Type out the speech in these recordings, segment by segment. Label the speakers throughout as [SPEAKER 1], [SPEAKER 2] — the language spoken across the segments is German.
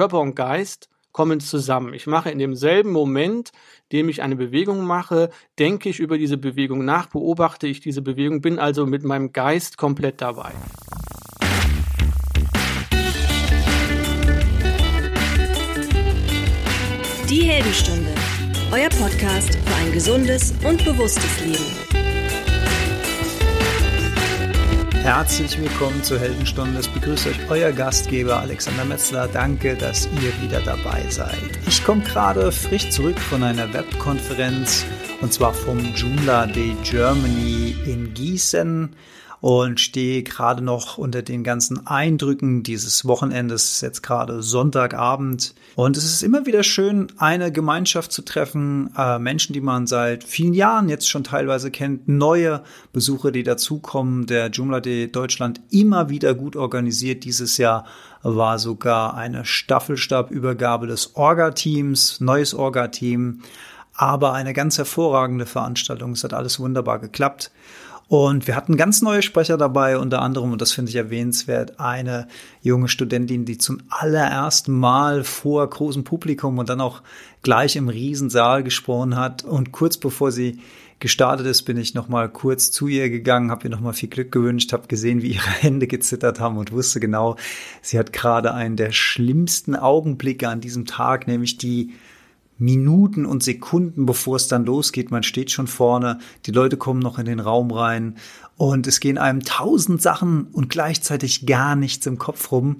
[SPEAKER 1] Körper und Geist kommen zusammen. Ich mache in demselben Moment, dem ich eine Bewegung mache, denke ich über diese Bewegung nach, beobachte ich diese Bewegung, bin also mit meinem Geist komplett dabei.
[SPEAKER 2] Die Heldenstunde, euer Podcast für ein gesundes und bewusstes Leben.
[SPEAKER 3] Herzlich willkommen zur Heldenstunde. Es begrüßt euch euer Gastgeber Alexander Metzler. Danke, dass ihr wieder dabei seid. Ich komme gerade frisch zurück von einer Webkonferenz und zwar vom Joomla Day Germany in Gießen und stehe gerade noch unter den ganzen Eindrücken dieses Wochenendes, jetzt gerade Sonntagabend. Und es ist immer wieder schön, eine Gemeinschaft zu treffen, äh, Menschen, die man seit vielen Jahren jetzt schon teilweise kennt, neue Besucher, die dazukommen. Der Joomla Day Deutschland immer wieder gut organisiert. Dieses Jahr war sogar eine Staffelstabübergabe des Orga-Teams, neues Orga-Team aber eine ganz hervorragende Veranstaltung. Es hat alles wunderbar geklappt. Und wir hatten ganz neue Sprecher dabei, unter anderem, und das finde ich erwähnenswert, eine junge Studentin, die zum allerersten Mal vor großem Publikum und dann auch gleich im Riesensaal gesprochen hat. Und kurz bevor sie gestartet ist, bin ich noch mal kurz zu ihr gegangen, habe ihr noch mal viel Glück gewünscht, habe gesehen, wie ihre Hände gezittert haben und wusste genau, sie hat gerade einen der schlimmsten Augenblicke an diesem Tag, nämlich die Minuten und Sekunden, bevor es dann losgeht. Man steht schon vorne, die Leute kommen noch in den Raum rein und es gehen einem tausend Sachen und gleichzeitig gar nichts im Kopf rum.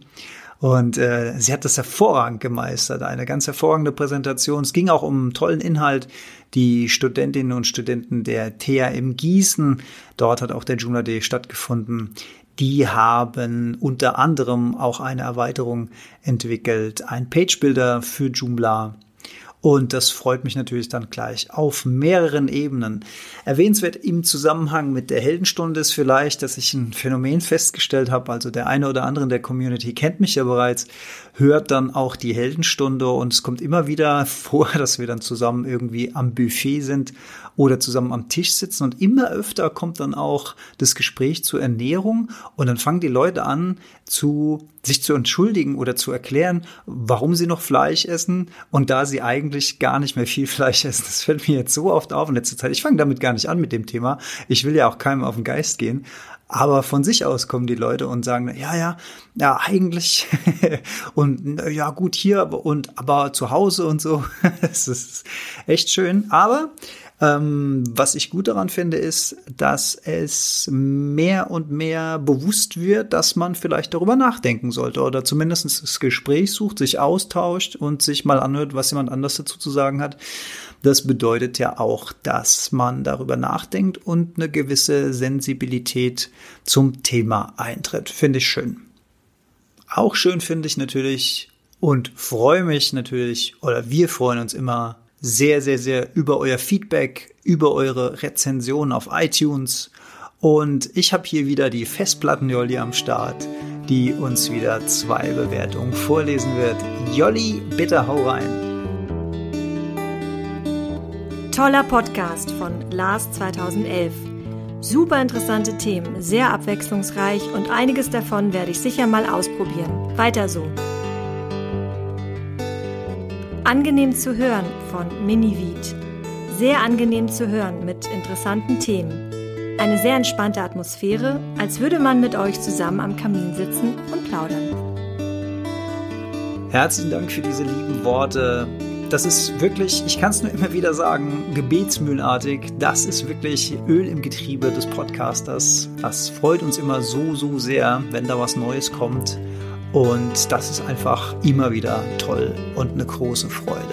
[SPEAKER 3] Und äh, sie hat das hervorragend gemeistert, eine ganz hervorragende Präsentation. Es ging auch um einen tollen Inhalt. Die Studentinnen und Studenten der THM Gießen, dort hat auch der Joomla Day stattgefunden, die haben unter anderem auch eine Erweiterung entwickelt, ein Page Builder für Joomla und das freut mich natürlich dann gleich auf mehreren Ebenen. Erwähnenswert im Zusammenhang mit der Heldenstunde ist vielleicht, dass ich ein Phänomen festgestellt habe. Also der eine oder andere in der Community kennt mich ja bereits, hört dann auch die Heldenstunde und es kommt immer wieder vor, dass wir dann zusammen irgendwie am Buffet sind oder zusammen am Tisch sitzen und immer öfter kommt dann auch das Gespräch zur Ernährung und dann fangen die Leute an zu sich zu entschuldigen oder zu erklären, warum sie noch Fleisch essen und da sie eigentlich gar nicht mehr viel Fleisch essen. Das fällt mir jetzt so oft auf in letzter Zeit. Ich fange damit gar nicht an mit dem Thema. Ich will ja auch keinem auf den Geist gehen. Aber von sich aus kommen die Leute und sagen, ja, ja, ja, eigentlich und ja, gut hier und aber zu Hause und so. Es ist echt schön. Aber ähm, was ich gut daran finde, ist, dass es mehr und mehr bewusst wird, dass man vielleicht darüber nachdenken sollte oder zumindest das Gespräch sucht, sich austauscht und sich mal anhört, was jemand anders dazu zu sagen hat. Das bedeutet ja auch, dass man darüber nachdenkt und eine gewisse Sensibilität zum Thema eintritt. Finde ich schön. Auch schön finde ich natürlich und freue mich natürlich, oder wir freuen uns immer sehr, sehr, sehr über euer Feedback, über eure Rezensionen auf iTunes. Und ich habe hier wieder die Festplatten-Jolli am Start, die uns wieder zwei Bewertungen vorlesen wird. Jolli, bitte hau rein.
[SPEAKER 2] Toller Podcast von Lars 2011. Super interessante Themen, sehr abwechslungsreich und einiges davon werde ich sicher mal ausprobieren. Weiter so. Angenehm zu hören von Minivid. Sehr angenehm zu hören mit interessanten Themen. Eine sehr entspannte Atmosphäre, als würde man mit euch zusammen am Kamin sitzen und plaudern.
[SPEAKER 3] Herzlichen Dank für diese lieben Worte. Das ist wirklich, ich kann es nur immer wieder sagen, gebetsmühlenartig. Das ist wirklich Öl im Getriebe des Podcasters. Das freut uns immer so, so sehr, wenn da was Neues kommt. Und das ist einfach immer wieder toll und eine große Freude.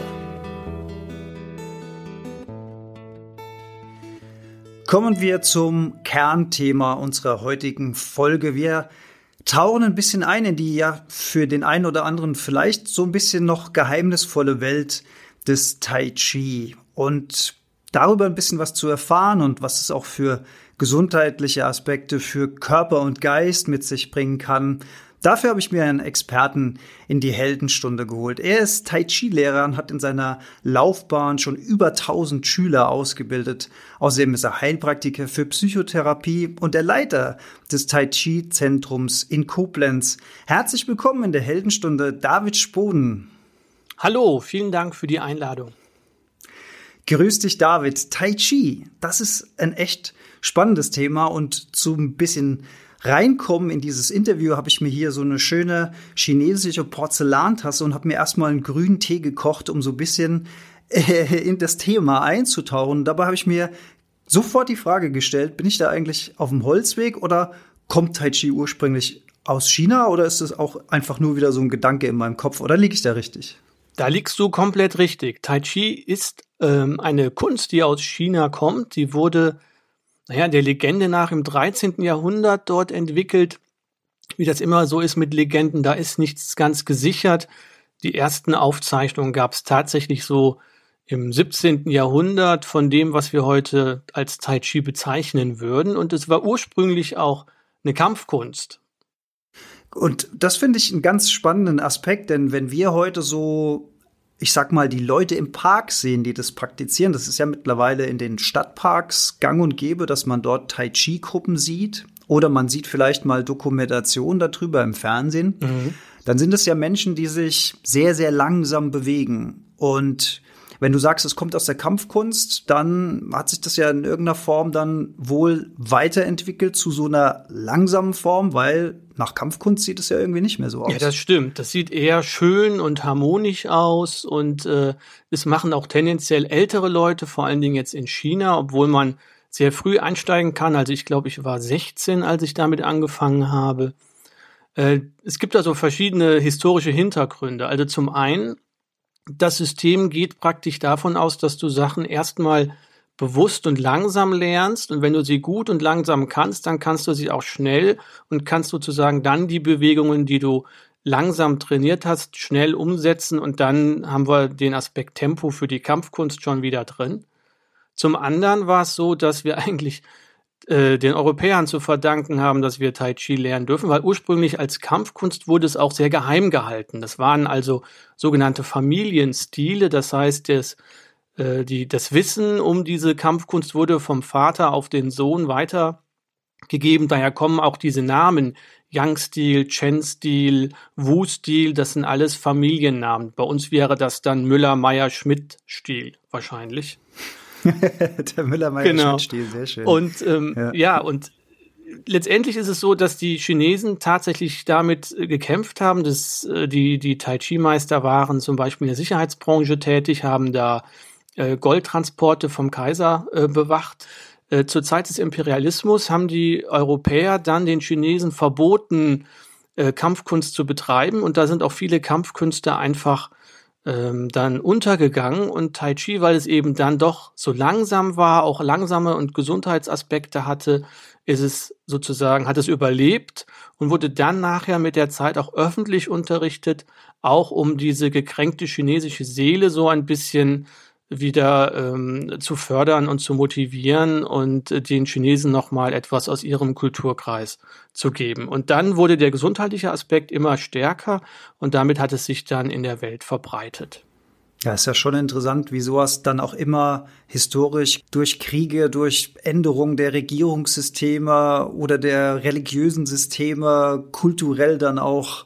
[SPEAKER 3] Kommen wir zum Kernthema unserer heutigen Folge. Wir tauchen ein bisschen ein in die ja für den einen oder anderen vielleicht so ein bisschen noch geheimnisvolle Welt des Tai Chi und darüber ein bisschen was zu erfahren und was es auch für gesundheitliche Aspekte für Körper und Geist mit sich bringen kann, Dafür habe ich mir einen Experten in die Heldenstunde geholt. Er ist Tai Chi-Lehrer und hat in seiner Laufbahn schon über 1000 Schüler ausgebildet. Außerdem ist er Heilpraktiker für Psychotherapie und der Leiter des Tai Chi-Zentrums in Koblenz. Herzlich willkommen in der Heldenstunde, David Spoden.
[SPEAKER 1] Hallo, vielen Dank für die Einladung.
[SPEAKER 3] Grüß dich, David. Tai Chi, das ist ein echt spannendes Thema und zu ein bisschen reinkommen in dieses Interview habe ich mir hier so eine schöne chinesische Porzellantasse und habe mir erstmal einen grünen Tee gekocht, um so ein bisschen äh, in das Thema einzutauchen. Dabei habe ich mir sofort die Frage gestellt, bin ich da eigentlich auf dem Holzweg oder kommt Tai Chi ursprünglich aus China oder ist es auch einfach nur wieder so ein Gedanke in meinem Kopf oder liege ich da richtig?
[SPEAKER 1] Da liegst du komplett richtig. Tai Chi ist ähm, eine Kunst, die aus China kommt. Die wurde naja, der Legende nach im 13. Jahrhundert dort entwickelt. Wie das immer so ist mit Legenden, da ist nichts ganz gesichert. Die ersten Aufzeichnungen gab es tatsächlich so im 17. Jahrhundert von dem, was wir heute als Tai Chi bezeichnen würden. Und es war ursprünglich auch eine Kampfkunst.
[SPEAKER 3] Und das finde ich einen ganz spannenden Aspekt, denn wenn wir heute so ich sag mal, die Leute im Park sehen, die das praktizieren. Das ist ja mittlerweile in den Stadtparks gang und gäbe, dass man dort Tai Chi-Gruppen sieht. Oder man sieht vielleicht mal Dokumentation darüber im Fernsehen. Mhm. Dann sind es ja Menschen, die sich sehr, sehr langsam bewegen. Und wenn du sagst, es kommt aus der Kampfkunst, dann hat sich das ja in irgendeiner Form dann wohl weiterentwickelt zu so einer langsamen Form, weil nach Kampfkunst sieht es ja irgendwie nicht mehr so aus.
[SPEAKER 1] Ja, das stimmt. Das sieht eher schön und harmonisch aus und äh, es machen auch tendenziell ältere Leute, vor allen Dingen jetzt in China, obwohl man sehr früh einsteigen kann. Also ich glaube, ich war 16, als ich damit angefangen habe. Äh, es gibt also verschiedene historische Hintergründe. Also zum einen das System geht praktisch davon aus, dass du Sachen erstmal bewusst und langsam lernst und wenn du sie gut und langsam kannst, dann kannst du sie auch schnell und kannst sozusagen dann die Bewegungen, die du langsam trainiert hast, schnell umsetzen und dann haben wir den Aspekt Tempo für die Kampfkunst schon wieder drin. Zum anderen war es so, dass wir eigentlich äh, den Europäern zu verdanken haben, dass wir Tai Chi lernen dürfen, weil ursprünglich als Kampfkunst wurde es auch sehr geheim gehalten. Das waren also sogenannte Familienstile, das heißt, das, äh, die, das Wissen um diese Kampfkunst wurde vom Vater auf den Sohn weitergegeben. Daher kommen auch diese Namen Yang-Stil, Chen-Stil, Wu-Stil, das sind alles Familiennamen. Bei uns wäre das dann Müller-Meyer-Schmidt-Stil wahrscheinlich.
[SPEAKER 3] der Müller-Meyer genau. Stil, sehr schön.
[SPEAKER 1] Und ähm, ja. ja, und letztendlich ist es so, dass die Chinesen tatsächlich damit äh, gekämpft haben, dass äh, die, die Tai Chi-Meister waren zum Beispiel in der Sicherheitsbranche tätig, haben da äh, Goldtransporte vom Kaiser äh, bewacht. Äh, zur Zeit des Imperialismus haben die Europäer dann den Chinesen verboten, Kampfkunst zu betreiben. Und da sind auch viele Kampfkünste einfach ähm, dann untergegangen und Tai Chi, weil es eben dann doch so langsam war, auch langsame und Gesundheitsaspekte hatte, ist es sozusagen, hat es überlebt und wurde dann nachher mit der Zeit auch öffentlich unterrichtet, auch um diese gekränkte chinesische Seele so ein bisschen wieder ähm, zu fördern und zu motivieren und äh, den Chinesen nochmal etwas aus ihrem Kulturkreis zu geben. Und dann wurde der gesundheitliche Aspekt immer stärker und damit hat es sich dann in der Welt verbreitet.
[SPEAKER 3] Ja, ist ja schon interessant, wie sowas dann auch immer historisch durch Kriege, durch Änderungen der Regierungssysteme oder der religiösen Systeme kulturell dann auch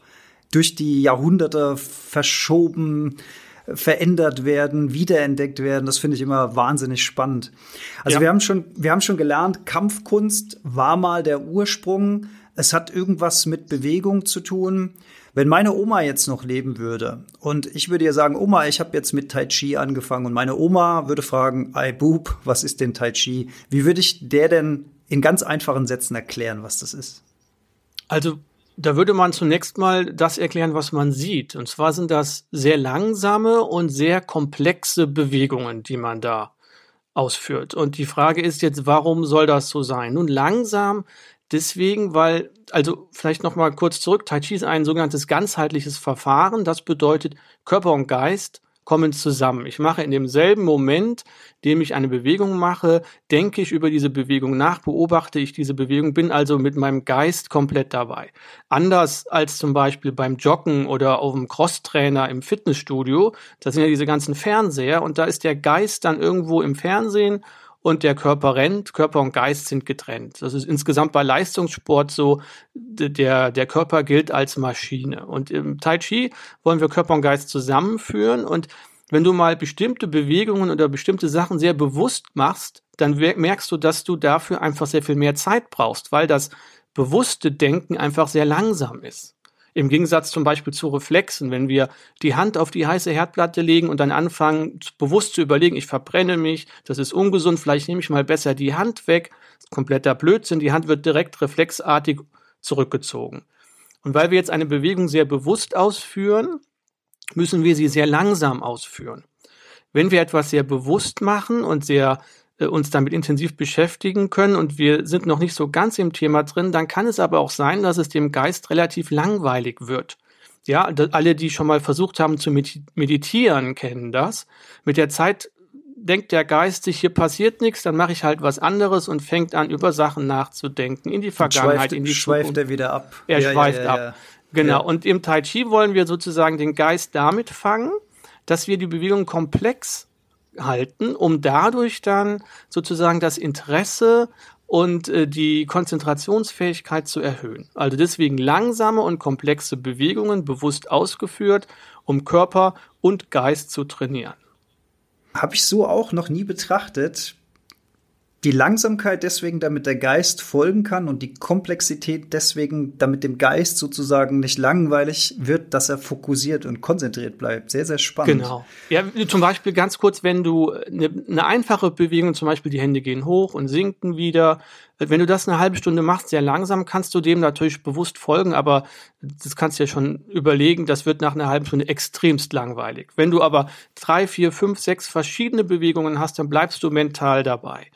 [SPEAKER 3] durch die Jahrhunderte verschoben verändert werden, wiederentdeckt werden. Das finde ich immer wahnsinnig spannend. Also ja. wir haben schon, wir haben schon gelernt, Kampfkunst war mal der Ursprung. Es hat irgendwas mit Bewegung zu tun. Wenn meine Oma jetzt noch leben würde und ich würde ihr sagen, Oma, ich habe jetzt mit Tai Chi angefangen und meine Oma würde fragen, ei Bub, was ist denn Tai Chi? Wie würde ich der denn in ganz einfachen Sätzen erklären, was das ist?
[SPEAKER 1] Also da würde man zunächst mal das erklären, was man sieht. Und zwar sind das sehr langsame und sehr komplexe Bewegungen, die man da ausführt. Und die Frage ist jetzt, warum soll das so sein? Nun langsam deswegen, weil, also vielleicht noch mal kurz zurück, Tai Chi ist ein sogenanntes ganzheitliches Verfahren. Das bedeutet, Körper und Geist kommen zusammen. Ich mache in demselben Moment, dem ich eine Bewegung mache, denke ich über diese Bewegung nach, beobachte ich diese Bewegung, bin also mit meinem Geist komplett dabei. Anders als zum Beispiel beim Joggen oder auf dem Crosstrainer im Fitnessstudio, da sind ja diese ganzen Fernseher und da ist der Geist dann irgendwo im Fernsehen und der Körper rennt, Körper und Geist sind getrennt. Das ist insgesamt bei Leistungssport so, der, der Körper gilt als Maschine. Und im Tai Chi wollen wir Körper und Geist zusammenführen und wenn du mal bestimmte Bewegungen oder bestimmte Sachen sehr bewusst machst, dann merkst du, dass du dafür einfach sehr viel mehr Zeit brauchst, weil das bewusste Denken einfach sehr langsam ist. Im Gegensatz zum Beispiel zu Reflexen, wenn wir die Hand auf die heiße Herdplatte legen und dann anfangen, bewusst zu überlegen, ich verbrenne mich, das ist ungesund, vielleicht nehme ich mal besser die Hand weg, kompletter Blödsinn, die Hand wird direkt reflexartig zurückgezogen. Und weil wir jetzt eine Bewegung sehr bewusst ausführen, müssen wir sie sehr langsam ausführen. Wenn wir etwas sehr bewusst machen und sehr uns damit intensiv beschäftigen können und wir sind noch nicht so ganz im Thema drin, dann kann es aber auch sein, dass es dem Geist relativ langweilig wird. Ja, alle, die schon mal versucht haben zu meditieren, kennen das. Mit der Zeit denkt der Geist sich, hier passiert nichts, dann mache ich halt was anderes und fängt an, über Sachen nachzudenken, in die Vergangenheit,
[SPEAKER 3] schweift,
[SPEAKER 1] in die
[SPEAKER 3] schweift
[SPEAKER 1] Zukunft.
[SPEAKER 3] er wieder ab.
[SPEAKER 1] Er ja, schweift ja, ja, ab. Genau. Und im Tai Chi wollen wir sozusagen den Geist damit fangen, dass wir die Bewegung komplex halten, um dadurch dann sozusagen das Interesse und äh, die Konzentrationsfähigkeit zu erhöhen. Also deswegen langsame und komplexe Bewegungen bewusst ausgeführt, um Körper und Geist zu trainieren.
[SPEAKER 3] Habe ich so auch noch nie betrachtet die Langsamkeit deswegen, damit der Geist folgen kann und die Komplexität deswegen, damit dem Geist sozusagen nicht langweilig wird, dass er fokussiert und konzentriert bleibt. Sehr, sehr spannend.
[SPEAKER 1] Genau. Ja, zum Beispiel ganz kurz, wenn du eine, eine einfache Bewegung, zum Beispiel die Hände gehen hoch und sinken wieder, wenn du das eine halbe Stunde machst, sehr langsam, kannst du dem natürlich bewusst folgen, aber das kannst du ja schon überlegen, das wird nach einer halben Stunde extremst langweilig. Wenn du aber drei, vier, fünf, sechs verschiedene Bewegungen hast, dann bleibst du mental dabei.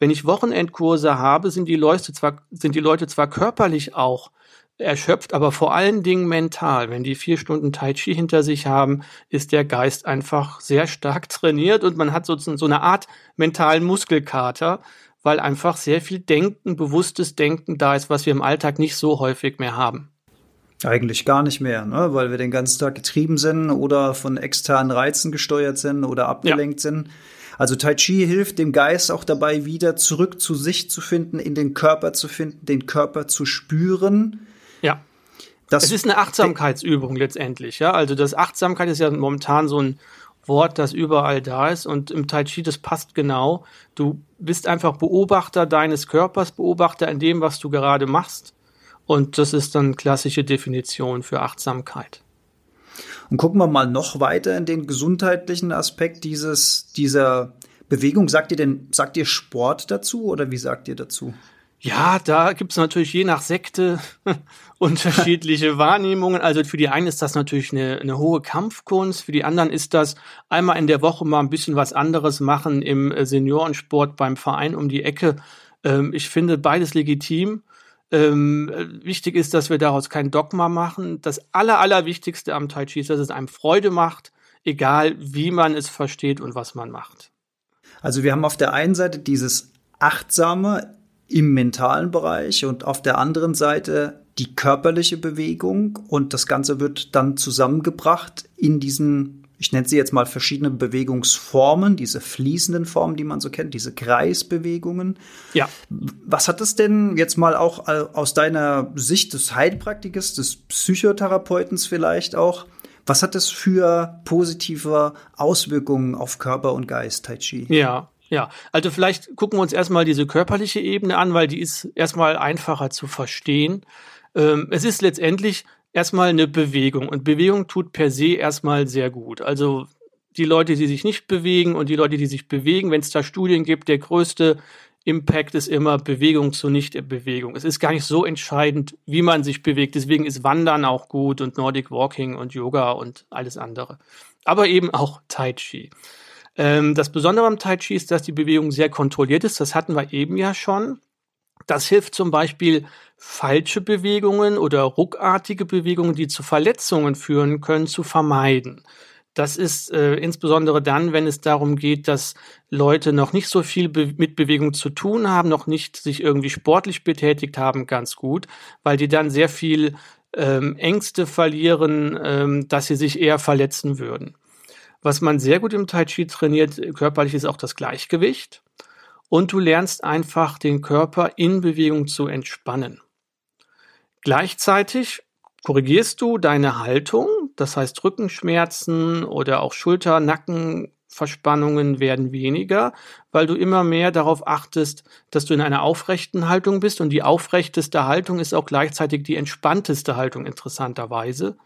[SPEAKER 1] Wenn ich Wochenendkurse habe, sind die Leute zwar, sind die Leute zwar körperlich auch erschöpft, aber vor allen Dingen mental. Wenn die vier Stunden Tai Chi hinter sich haben, ist der Geist einfach sehr stark trainiert und man hat sozusagen so eine Art mentalen Muskelkater, weil einfach sehr viel Denken, bewusstes Denken da ist, was wir im Alltag nicht so häufig mehr haben.
[SPEAKER 3] Eigentlich gar nicht mehr, ne? weil wir den ganzen Tag getrieben sind oder von externen Reizen gesteuert sind oder abgelenkt ja. sind. Also Tai Chi hilft dem Geist auch dabei, wieder zurück zu sich zu finden, in den Körper zu finden, den Körper zu spüren.
[SPEAKER 1] Ja. Das es ist eine Achtsamkeitsübung letztendlich, ja. Also das Achtsamkeit ist ja momentan so ein Wort, das überall da ist und im Tai Chi das passt genau. Du bist einfach Beobachter deines Körpers, Beobachter in dem, was du gerade machst. Und das ist dann klassische Definition für Achtsamkeit.
[SPEAKER 3] Und gucken wir mal noch weiter in den gesundheitlichen Aspekt dieses, dieser Bewegung. Sagt ihr denn, sagt ihr Sport dazu oder wie sagt ihr dazu?
[SPEAKER 1] Ja, da gibt es natürlich je nach Sekte unterschiedliche Wahrnehmungen. Also für die einen ist das natürlich eine, eine hohe Kampfkunst, für die anderen ist das einmal in der Woche mal ein bisschen was anderes machen im Seniorensport beim Verein um die Ecke. Ähm, ich finde beides legitim. Ähm, wichtig ist, dass wir daraus kein Dogma machen. Das Aller, Allerwichtigste am Tai Chi ist, dass es einem Freude macht, egal wie man es versteht und was man macht.
[SPEAKER 3] Also wir haben auf der einen Seite dieses Achtsame im mentalen Bereich und auf der anderen Seite die körperliche Bewegung und das Ganze wird dann zusammengebracht in diesen ich nenne sie jetzt mal verschiedene Bewegungsformen, diese fließenden Formen, die man so kennt, diese Kreisbewegungen.
[SPEAKER 1] Ja.
[SPEAKER 3] Was hat das denn jetzt mal auch aus deiner Sicht des Heilpraktikers, des Psychotherapeutens vielleicht auch, was hat das für positive Auswirkungen auf Körper und Geist, Tai Chi?
[SPEAKER 1] Ja, ja, also vielleicht gucken wir uns erstmal diese körperliche Ebene an, weil die ist erstmal einfacher zu verstehen. Ähm, es ist letztendlich erstmal eine Bewegung. Und Bewegung tut per se erstmal sehr gut. Also die Leute, die sich nicht bewegen und die Leute, die sich bewegen, wenn es da Studien gibt, der größte Impact ist immer Bewegung zu Nicht-Bewegung. Es ist gar nicht so entscheidend, wie man sich bewegt. Deswegen ist Wandern auch gut und Nordic Walking und Yoga und alles andere. Aber eben auch Tai Chi. Ähm, das Besondere am Tai Chi ist, dass die Bewegung sehr kontrolliert ist. Das hatten wir eben ja schon. Das hilft zum Beispiel falsche Bewegungen oder ruckartige Bewegungen, die zu Verletzungen führen können, zu vermeiden. Das ist äh, insbesondere dann, wenn es darum geht, dass Leute noch nicht so viel Be mit Bewegung zu tun haben, noch nicht sich irgendwie sportlich betätigt haben, ganz gut, weil die dann sehr viel ähm, Ängste verlieren, ähm, dass sie sich eher verletzen würden. Was man sehr gut im Tai Chi trainiert, körperlich, ist auch das Gleichgewicht. Und du lernst einfach den Körper in Bewegung zu entspannen. Gleichzeitig korrigierst du deine Haltung, das heißt Rückenschmerzen oder auch Schulter, Nacken, Verspannungen werden weniger, weil du immer mehr darauf achtest, dass du in einer aufrechten Haltung bist und die aufrechteste Haltung ist auch gleichzeitig die entspannteste Haltung interessanterweise.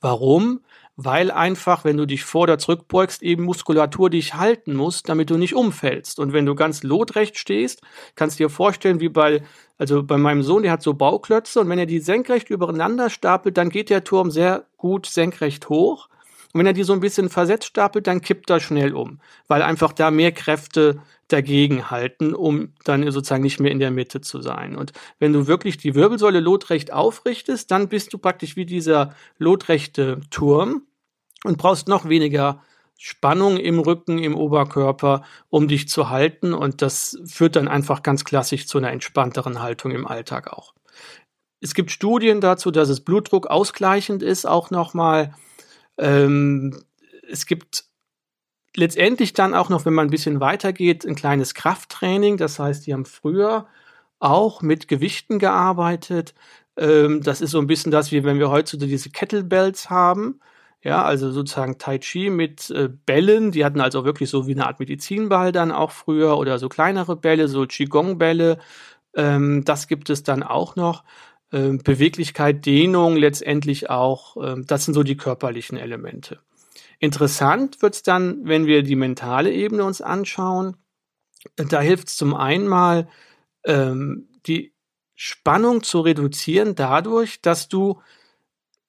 [SPEAKER 1] Warum? Weil einfach, wenn du dich vor oder zurückbeugst, eben Muskulatur dich halten muss, damit du nicht umfällst. Und wenn du ganz lotrecht stehst, kannst du dir vorstellen, wie bei, also bei meinem Sohn, der hat so Bauklötze und wenn er die senkrecht übereinander stapelt, dann geht der Turm sehr gut senkrecht hoch. Und wenn er die so ein bisschen versetzt stapelt, dann kippt er schnell um, weil einfach da mehr Kräfte dagegen halten, um dann sozusagen nicht mehr in der Mitte zu sein. Und wenn du wirklich die Wirbelsäule lotrecht aufrichtest, dann bist du praktisch wie dieser lotrechte Turm und brauchst noch weniger Spannung im Rücken, im Oberkörper, um dich zu halten. Und das führt dann einfach ganz klassisch zu einer entspannteren Haltung im Alltag auch. Es gibt Studien dazu, dass es Blutdruck ausgleichend ist, auch nochmal. Ähm, es gibt letztendlich dann auch noch, wenn man ein bisschen weitergeht, ein kleines Krafttraining. Das heißt, die haben früher auch mit Gewichten gearbeitet. Ähm, das ist so ein bisschen das, wie wenn wir heutzutage diese Kettlebells haben. Ja, also sozusagen Tai Chi mit äh, Bällen. Die hatten also wirklich so wie eine Art Medizinball dann auch früher oder so kleinere Bälle, so Qigong-Bälle. Ähm, das gibt es dann auch noch. Ähm, Beweglichkeit, Dehnung letztendlich auch. Ähm, das sind so die körperlichen Elemente. Interessant wird's dann, wenn wir die mentale Ebene uns anschauen. Da hilft es zum einen mal, ähm, die Spannung zu reduzieren dadurch, dass du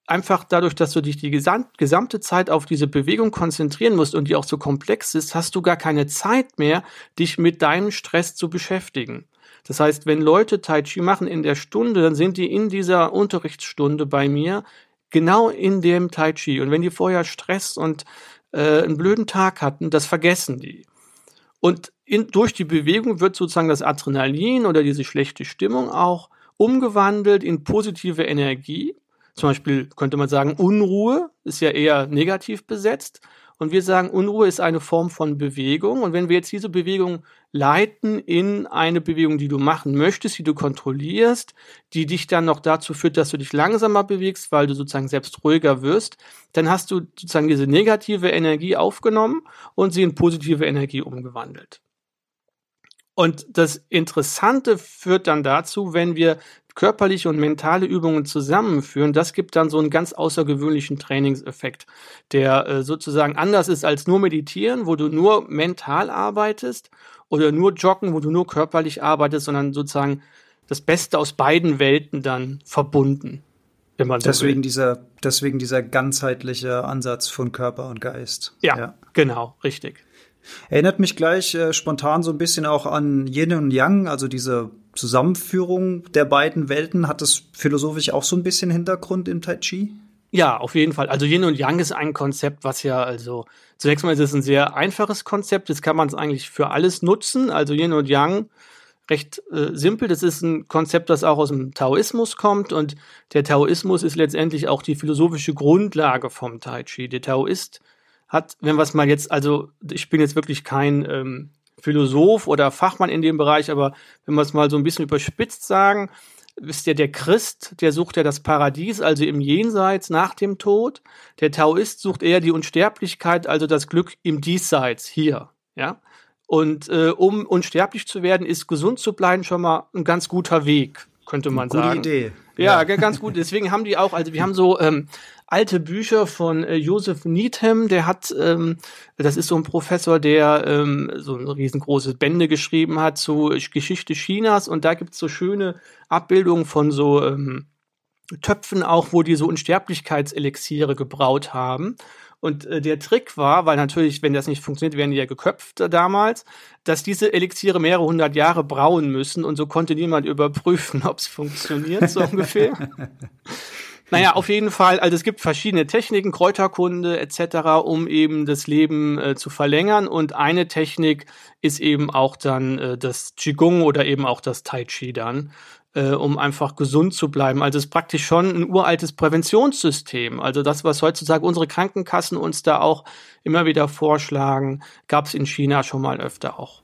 [SPEAKER 1] einfach dadurch, dass du dich die gesamt, gesamte Zeit auf diese Bewegung konzentrieren musst und die auch so komplex ist, hast du gar keine Zeit mehr, dich mit deinem Stress zu beschäftigen. Das heißt, wenn Leute Tai Chi machen in der Stunde, dann sind die in dieser Unterrichtsstunde bei mir genau in dem Tai Chi. Und wenn die vorher Stress und äh, einen blöden Tag hatten, das vergessen die. Und in, durch die Bewegung wird sozusagen das Adrenalin oder diese schlechte Stimmung auch umgewandelt in positive Energie. Zum Beispiel könnte man sagen, Unruhe ist ja eher negativ besetzt. Und wir sagen, Unruhe ist eine Form von Bewegung. Und wenn wir jetzt diese Bewegung leiten in eine Bewegung, die du machen möchtest, die du kontrollierst, die dich dann noch dazu führt, dass du dich langsamer bewegst, weil du sozusagen selbst ruhiger wirst, dann hast du sozusagen diese negative Energie aufgenommen und sie in positive Energie umgewandelt. Und das Interessante führt dann dazu, wenn wir körperliche und mentale Übungen zusammenführen, das gibt dann so einen ganz außergewöhnlichen Trainingseffekt, der äh, sozusagen anders ist als nur meditieren, wo du nur mental arbeitest oder nur joggen, wo du nur körperlich arbeitest, sondern sozusagen das Beste aus beiden Welten dann verbunden.
[SPEAKER 3] Wenn man so deswegen will. dieser deswegen dieser ganzheitliche Ansatz von Körper und Geist.
[SPEAKER 1] Ja, ja. genau, richtig.
[SPEAKER 3] Erinnert mich gleich äh, spontan so ein bisschen auch an Yin und Yang, also diese Zusammenführung der beiden Welten. Hat das philosophisch auch so ein bisschen Hintergrund im Tai Chi?
[SPEAKER 1] Ja, auf jeden Fall. Also Yin und Yang ist ein Konzept, was ja also zunächst mal ist es ein sehr einfaches Konzept. Das kann man es eigentlich für alles nutzen. Also Yin und Yang recht äh, simpel. Das ist ein Konzept, das auch aus dem Taoismus kommt und der Taoismus ist letztendlich auch die philosophische Grundlage vom Tai Chi. Der Taoist hat, wenn wir es mal jetzt, also ich bin jetzt wirklich kein ähm, Philosoph oder Fachmann in dem Bereich, aber wenn wir es mal so ein bisschen überspitzt sagen, ist ja der Christ, der sucht ja das Paradies, also im Jenseits nach dem Tod. Der Taoist sucht eher die Unsterblichkeit, also das Glück im Diesseits hier, ja. Und äh, um unsterblich zu werden, ist gesund zu bleiben schon mal ein ganz guter Weg, könnte man
[SPEAKER 3] Gute
[SPEAKER 1] sagen.
[SPEAKER 3] Idee.
[SPEAKER 1] Ja, ja, ganz gut. Deswegen haben die auch, also wir haben so ähm, alte Bücher von äh, Joseph Needham, der hat, ähm, das ist so ein Professor, der ähm, so ein riesengroßes Bände geschrieben hat zu Geschichte Chinas und da gibt's so schöne Abbildungen von so ähm, Töpfen auch, wo die so Unsterblichkeitselixiere gebraut haben. Und äh, der Trick war, weil natürlich, wenn das nicht funktioniert, werden die ja geköpft äh, damals, dass diese Elixiere mehrere hundert Jahre brauen müssen und so konnte niemand überprüfen, ob es funktioniert, so ungefähr. Naja, auf jeden Fall, also es gibt verschiedene Techniken, Kräuterkunde etc., um eben das Leben äh, zu verlängern. Und eine Technik ist eben auch dann äh, das Qigong oder eben auch das Tai Chi dann, äh, um einfach gesund zu bleiben. Also es ist praktisch schon ein uraltes Präventionssystem. Also das, was heutzutage unsere Krankenkassen uns da auch immer wieder vorschlagen, gab es in China schon mal öfter auch.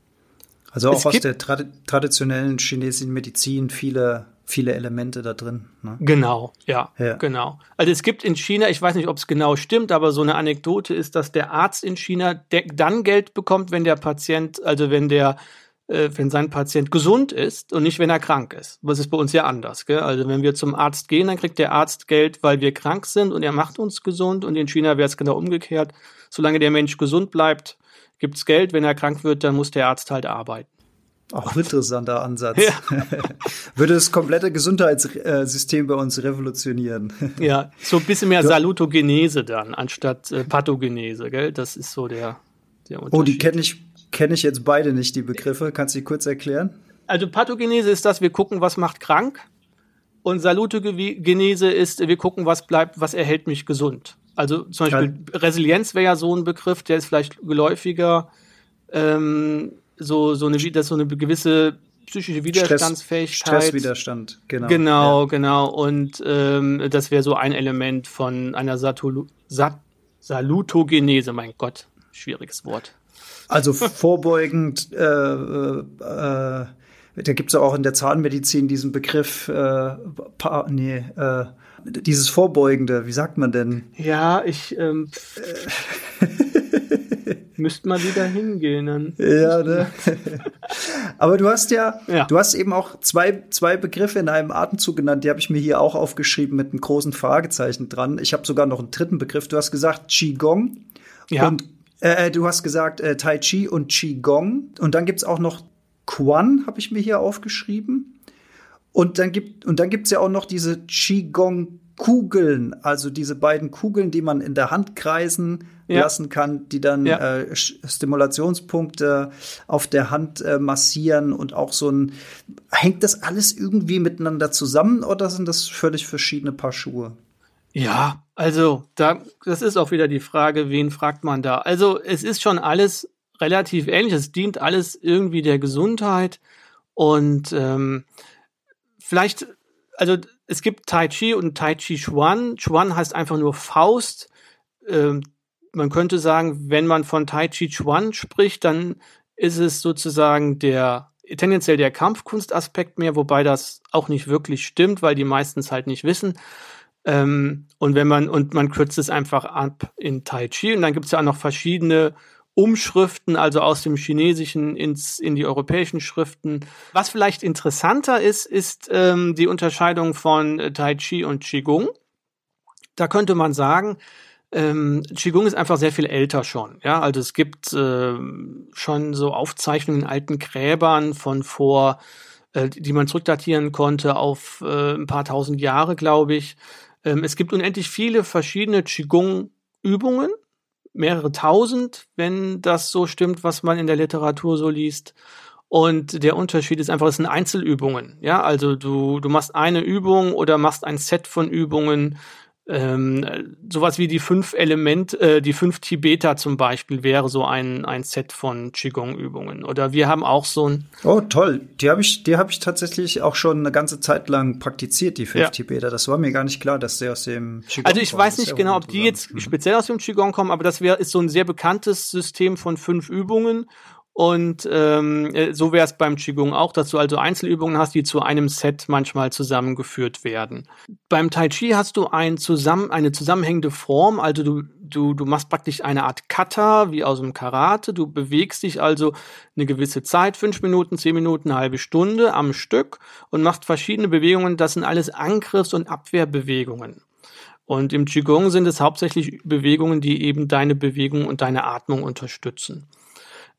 [SPEAKER 3] Also auch es aus der trad traditionellen chinesischen Medizin viele viele Elemente da drin.
[SPEAKER 1] Ne? Genau, ja, ja, genau. Also es gibt in China, ich weiß nicht, ob es genau stimmt, aber so eine Anekdote ist, dass der Arzt in China dann Geld bekommt, wenn der Patient, also wenn der äh, wenn sein Patient gesund ist und nicht, wenn er krank ist. Das ist bei uns ja anders. Gell? Also wenn wir zum Arzt gehen, dann kriegt der Arzt Geld, weil wir krank sind und er macht uns gesund. Und in China wäre es genau umgekehrt. Solange der Mensch gesund bleibt, gibt's Geld. Wenn er krank wird, dann muss der Arzt halt arbeiten.
[SPEAKER 3] Auch ein interessanter Ansatz. Ja. Würde das komplette Gesundheitssystem bei uns revolutionieren.
[SPEAKER 1] Ja, so ein bisschen mehr Salutogenese dann, anstatt äh, Pathogenese, gell? Das ist so der,
[SPEAKER 3] der Unterschied. Oh, die kenne ich, kenn ich jetzt beide nicht, die Begriffe. Kannst du die kurz erklären?
[SPEAKER 1] Also Pathogenese ist das, wir gucken, was macht krank. Und Salutogenese ist, wir gucken, was bleibt, was erhält mich gesund. Also zum Beispiel ja. Resilienz wäre ja so ein Begriff, der ist vielleicht geläufiger. Ähm, so, so eine, das so eine gewisse psychische Widerstandsfähigkeit.
[SPEAKER 3] Stress, Stresswiderstand,
[SPEAKER 1] genau. Genau, ja. genau. Und ähm, das wäre so ein Element von einer Satulu Sat Salutogenese, mein Gott, schwieriges Wort.
[SPEAKER 3] Also vorbeugend, äh, äh, äh da gibt es auch in der Zahnmedizin diesen Begriff, äh, pa nee, äh, dieses Vorbeugende, wie sagt man denn?
[SPEAKER 1] Ja, ich ähm, müsste mal wieder hingehen. Dann.
[SPEAKER 3] Ja, ne? Aber du hast ja, ja, du hast eben auch zwei, zwei Begriffe in einem Atemzug genannt, die habe ich mir hier auch aufgeschrieben mit einem großen Fragezeichen dran. Ich habe sogar noch einen dritten Begriff. Du hast gesagt Qigong ja. und äh, äh, du hast gesagt äh, Tai Chi und Qigong. Und dann gibt's auch noch Quan, habe ich mir hier aufgeschrieben. Und dann gibt und dann gibt's ja auch noch diese Qigong Kugeln, also diese beiden Kugeln, die man in der Hand kreisen ja. lassen kann, die dann ja. äh, Stimulationspunkte auf der Hand äh, massieren und auch so ein hängt das alles irgendwie miteinander zusammen oder sind das völlig verschiedene Paar Schuhe?
[SPEAKER 1] Ja, also da das ist auch wieder die Frage, wen fragt man da? Also es ist schon alles relativ ähnlich, es dient alles irgendwie der Gesundheit und ähm, vielleicht also es gibt Tai Chi und Tai Chi Chuan. Chuan heißt einfach nur Faust. Ähm, man könnte sagen, wenn man von Tai Chi Chuan spricht, dann ist es sozusagen der tendenziell der Kampfkunstaspekt mehr, wobei das auch nicht wirklich stimmt, weil die meistens halt nicht wissen. Ähm, und wenn man und man kürzt es einfach ab in Tai Chi und dann gibt es ja auch noch verschiedene Umschriften, also aus dem Chinesischen ins, in die europäischen Schriften. Was vielleicht interessanter ist, ist ähm, die Unterscheidung von Tai Chi und Qigong. Da könnte man sagen, ähm, Qigong ist einfach sehr viel älter schon. Ja, also es gibt äh, schon so Aufzeichnungen in alten Gräbern von vor, äh, die man zurückdatieren konnte auf äh, ein paar tausend Jahre, glaube ich. Ähm, es gibt unendlich viele verschiedene Qigong-Übungen mehrere tausend, wenn das so stimmt, was man in der Literatur so liest. Und der Unterschied ist einfach, es sind Einzelübungen. Ja, also du, du machst eine Übung oder machst ein Set von Übungen ähm, sowas wie die fünf Element, äh, die fünf Tibeter zum Beispiel wäre so ein, ein Set von Qigong-Übungen. Oder wir haben auch so ein.
[SPEAKER 3] Oh, toll. Die habe ich, die habe ich tatsächlich auch schon eine ganze Zeit lang praktiziert, die fünf ja. Tibeter. Das war mir gar nicht klar, dass sie aus dem
[SPEAKER 1] Qigong Also ich kommen. weiß nicht genau, ob die jetzt speziell aus dem Qigong kommen, aber das wäre, ist so ein sehr bekanntes System von fünf Übungen. Und ähm, äh, so wäre es beim Qigong auch, dass du also Einzelübungen hast, die zu einem Set manchmal zusammengeführt werden. Beim Tai Chi hast du ein zusammen, eine zusammenhängende Form, also du, du, du machst praktisch eine Art Kata wie aus dem Karate. Du bewegst dich also eine gewisse Zeit, fünf Minuten, zehn Minuten, eine halbe Stunde am Stück und machst verschiedene Bewegungen. Das sind alles Angriffs- und Abwehrbewegungen. Und im Qigong sind es hauptsächlich Bewegungen, die eben deine Bewegung und deine Atmung unterstützen.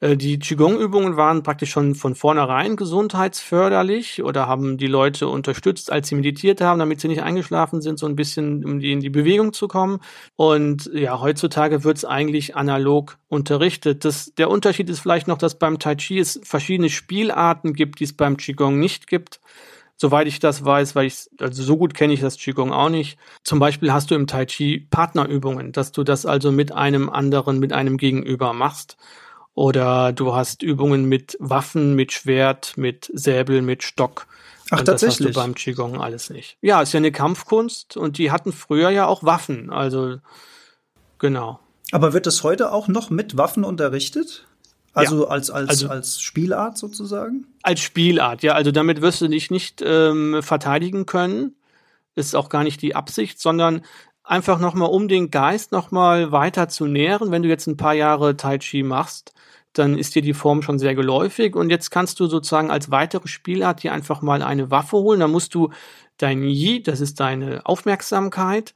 [SPEAKER 1] Äh, die Qigong-Übungen waren praktisch schon von vornherein gesundheitsförderlich oder haben die Leute unterstützt, als sie meditiert haben, damit sie nicht eingeschlafen sind, so ein bisschen, um in die Bewegung zu kommen. Und ja, heutzutage wird es eigentlich analog unterrichtet. Das, der Unterschied ist vielleicht noch, dass beim Tai Chi es verschiedene Spielarten gibt, die es beim Qigong nicht gibt. soweit ich das weiß, weil ich, also so gut kenne ich das Qigong auch nicht. Zum Beispiel hast du im Tai Chi Partnerübungen, dass du das also mit einem anderen, mit einem Gegenüber machst. Oder du hast Übungen mit Waffen, mit Schwert, mit Säbel, mit Stock.
[SPEAKER 3] Ach, und tatsächlich.
[SPEAKER 1] Das hast du beim Qigong alles nicht. Ja, ist ja eine Kampfkunst und die hatten früher ja auch Waffen. Also, genau.
[SPEAKER 3] Aber wird es heute auch noch mit Waffen unterrichtet? Also ja. als, als, also, als Spielart sozusagen?
[SPEAKER 1] Als Spielart, ja. Also damit wirst du dich nicht ähm, verteidigen können. Ist auch gar nicht die Absicht, sondern einfach nochmal, um den Geist nochmal weiter zu nähren. Wenn du jetzt ein paar Jahre Tai Chi machst, dann ist dir die Form schon sehr geläufig und jetzt kannst du sozusagen als weitere Spielart dir einfach mal eine Waffe holen. Da musst du dein Yi, das ist deine Aufmerksamkeit,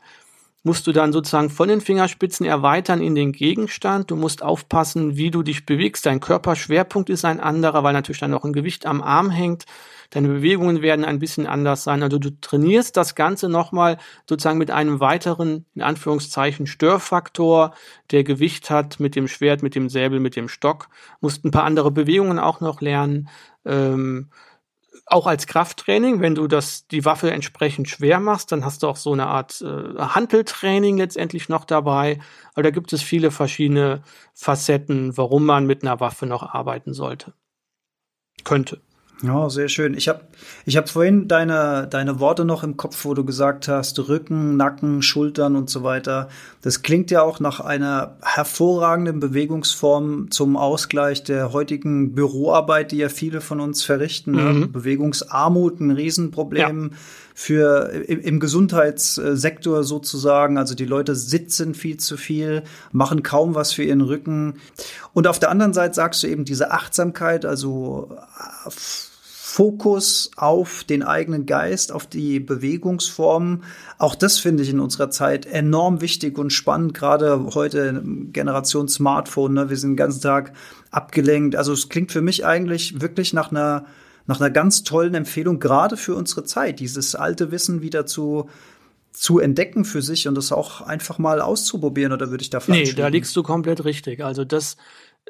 [SPEAKER 1] musst du dann sozusagen von den Fingerspitzen erweitern in den Gegenstand. Du musst aufpassen, wie du dich bewegst. Dein Körperschwerpunkt ist ein anderer, weil natürlich dann noch ein Gewicht am Arm hängt. Deine Bewegungen werden ein bisschen anders sein. Also du trainierst das Ganze nochmal sozusagen mit einem weiteren, in Anführungszeichen, Störfaktor, der Gewicht hat mit dem Schwert, mit dem Säbel, mit dem Stock. Musst ein paar andere Bewegungen auch noch lernen. Ähm, auch als Krafttraining, wenn du das die Waffe entsprechend schwer machst, dann hast du auch so eine Art äh, Hanteltraining letztendlich noch dabei. Aber da gibt es viele verschiedene Facetten, warum man mit einer Waffe noch arbeiten sollte. Könnte.
[SPEAKER 3] Ja, sehr schön. Ich habe ich hab vorhin deine, deine Worte noch im Kopf, wo du gesagt hast, Rücken, Nacken, Schultern und so weiter. Das klingt ja auch nach einer hervorragenden Bewegungsform zum Ausgleich der heutigen Büroarbeit, die ja viele von uns verrichten. Ne? Mhm. Bewegungsarmut, ein Riesenproblem. Ja für im Gesundheitssektor sozusagen. Also die Leute sitzen viel zu viel, machen kaum was für ihren Rücken. Und auf der anderen Seite sagst du eben diese Achtsamkeit, also äh, Fokus auf den eigenen Geist, auf die Bewegungsformen. Auch das finde ich in unserer Zeit enorm wichtig und spannend, gerade heute Generation Smartphone. Ne? Wir sind den ganzen Tag abgelenkt. Also es klingt für mich eigentlich wirklich nach einer nach einer ganz tollen Empfehlung, gerade für unsere Zeit, dieses alte Wissen wieder zu, zu entdecken für sich und das auch einfach mal auszuprobieren, oder würde ich da falsch
[SPEAKER 1] Nee, da liegst du komplett richtig. Also das,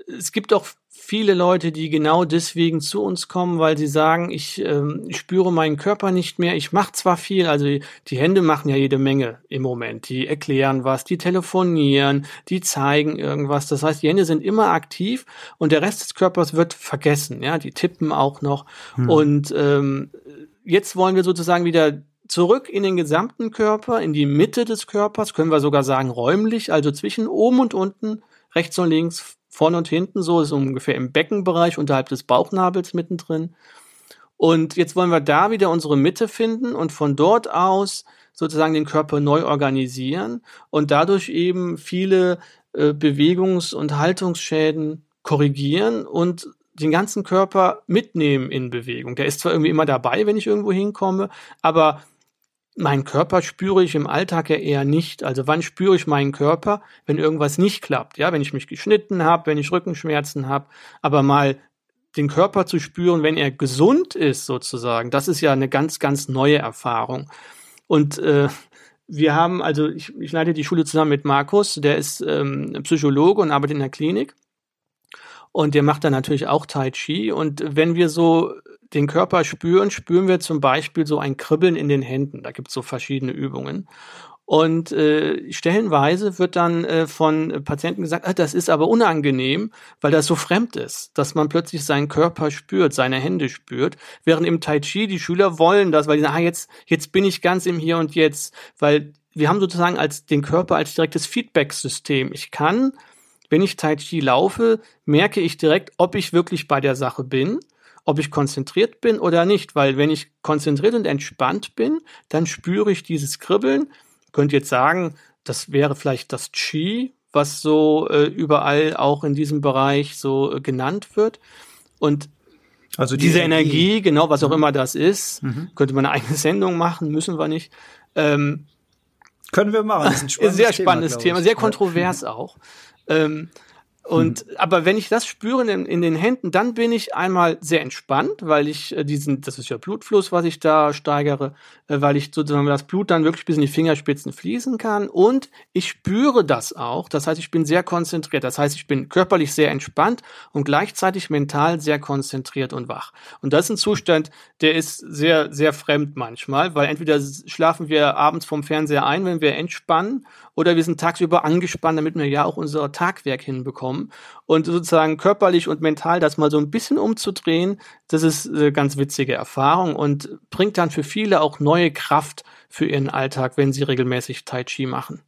[SPEAKER 1] es gibt auch viele Leute, die genau deswegen zu uns kommen, weil sie sagen, ich, ähm, ich spüre meinen Körper nicht mehr. Ich mache zwar viel, also die Hände machen ja jede Menge im Moment. Die erklären was, die telefonieren, die zeigen irgendwas. Das heißt, die Hände sind immer aktiv und der Rest des Körpers wird vergessen. Ja, die tippen auch noch. Hm. Und ähm, jetzt wollen wir sozusagen wieder zurück in den gesamten Körper, in die Mitte des Körpers, können wir sogar sagen räumlich, also zwischen oben und unten, rechts und links, vorne und hinten so, ist ungefähr im Beckenbereich unterhalb des Bauchnabels mittendrin. Und jetzt wollen wir da wieder unsere Mitte finden und von dort aus sozusagen den Körper neu organisieren und dadurch eben viele äh, Bewegungs- und Haltungsschäden korrigieren und den ganzen Körper mitnehmen in Bewegung. Der ist zwar irgendwie immer dabei, wenn ich irgendwo hinkomme, aber mein Körper spüre ich im Alltag ja eher nicht. Also wann spüre ich meinen Körper, wenn irgendwas nicht klappt? Ja, wenn ich mich geschnitten habe, wenn ich Rückenschmerzen habe, aber mal den Körper zu spüren, wenn er gesund ist sozusagen, das ist ja eine ganz, ganz neue Erfahrung. Und äh, wir haben, also ich, ich leite die Schule zusammen mit Markus, der ist ähm, Psychologe und arbeitet in der Klinik. Und der macht dann natürlich auch Tai Chi. Und wenn wir so den Körper spüren, spüren wir zum Beispiel so ein Kribbeln in den Händen. Da gibt es so verschiedene Übungen. Und äh, stellenweise wird dann äh, von Patienten gesagt, ah, das ist aber unangenehm, weil das so fremd ist, dass man plötzlich seinen Körper spürt, seine Hände spürt. Während im Tai Chi die Schüler wollen das, weil die sagen, ah, jetzt, jetzt bin ich ganz im Hier und Jetzt, weil wir haben sozusagen als den Körper als direktes Feedback-System. Ich kann, wenn ich Tai Chi laufe, merke ich direkt, ob ich wirklich bei der Sache bin ob ich konzentriert bin oder nicht, weil wenn ich konzentriert und entspannt bin, dann spüre ich dieses Kribbeln. Könnt jetzt sagen, das wäre vielleicht das Qi, was so äh, überall auch in diesem Bereich so äh, genannt wird. Und also die diese Energie, Energie, genau, was auch mhm. immer das ist, mhm. könnte man eine eigene Sendung machen, müssen wir nicht. Ähm,
[SPEAKER 3] Können wir machen. Das
[SPEAKER 1] ist ein spannendes sehr spannendes Thema, Thema sehr kontrovers ja. auch. Ähm, Und mhm. aber wenn ich das spüre in, in, den Händen, dann bin ich einmal sehr entspannt, weil ich äh, diesen, das ist ja Blutfluss, was ich da steigere, äh, weil ich sozusagen das Blut dann wirklich bis in die Fingerspitzen fließen kann. Und ich spüre das auch. Das heißt, ich bin sehr konzentriert. Das heißt, ich bin körperlich sehr entspannt und gleichzeitig mental sehr konzentriert und wach. Und das ist ein Zustand, der ist sehr, sehr fremd manchmal, weil entweder schlafen wir abends vom Fernseher ein, wenn wir entspannen, oder wir sind tagsüber angespannt, damit wir ja auch unser Tagwerk hinbekommen. Und sozusagen körperlich und mental das mal so ein bisschen umzudrehen, das ist eine ganz witzige Erfahrung und bringt dann für viele auch neue Kraft für ihren Alltag, wenn sie regelmäßig Tai Chi machen.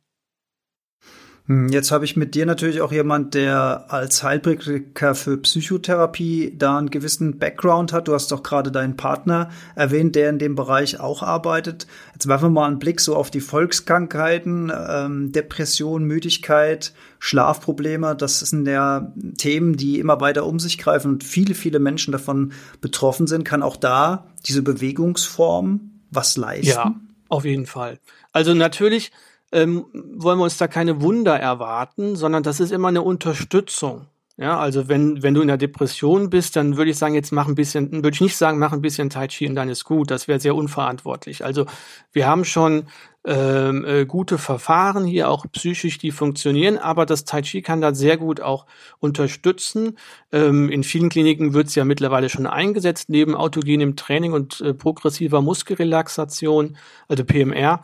[SPEAKER 3] Hm, jetzt habe ich mit dir natürlich auch jemand, der als Heilpraktiker für Psychotherapie da einen gewissen Background hat. Du hast doch gerade deinen Partner erwähnt, der in dem Bereich auch arbeitet. Jetzt werfen wir mal einen Blick so auf die Volkskrankheiten, ähm, Depression, Müdigkeit, Schlafprobleme. Das sind ja Themen, die immer weiter um sich greifen und viele, viele Menschen davon betroffen sind. Kann auch da diese Bewegungsform was leisten?
[SPEAKER 1] Ja, auf jeden Fall. Also natürlich ähm, wollen wir uns da keine Wunder erwarten, sondern das ist immer eine Unterstützung. Ja, also wenn, wenn du in der Depression bist, dann würde ich sagen, jetzt mach ein bisschen, würde ich nicht sagen, mach ein bisschen Tai Chi und dann ist gut. Das wäre sehr unverantwortlich. Also wir haben schon ähm, äh, gute Verfahren hier, auch psychisch, die funktionieren, aber das Tai Chi kann da sehr gut auch unterstützen. Ähm, in vielen Kliniken wird es ja mittlerweile schon eingesetzt, neben autogenem Training und äh, progressiver Muskelrelaxation, also PMR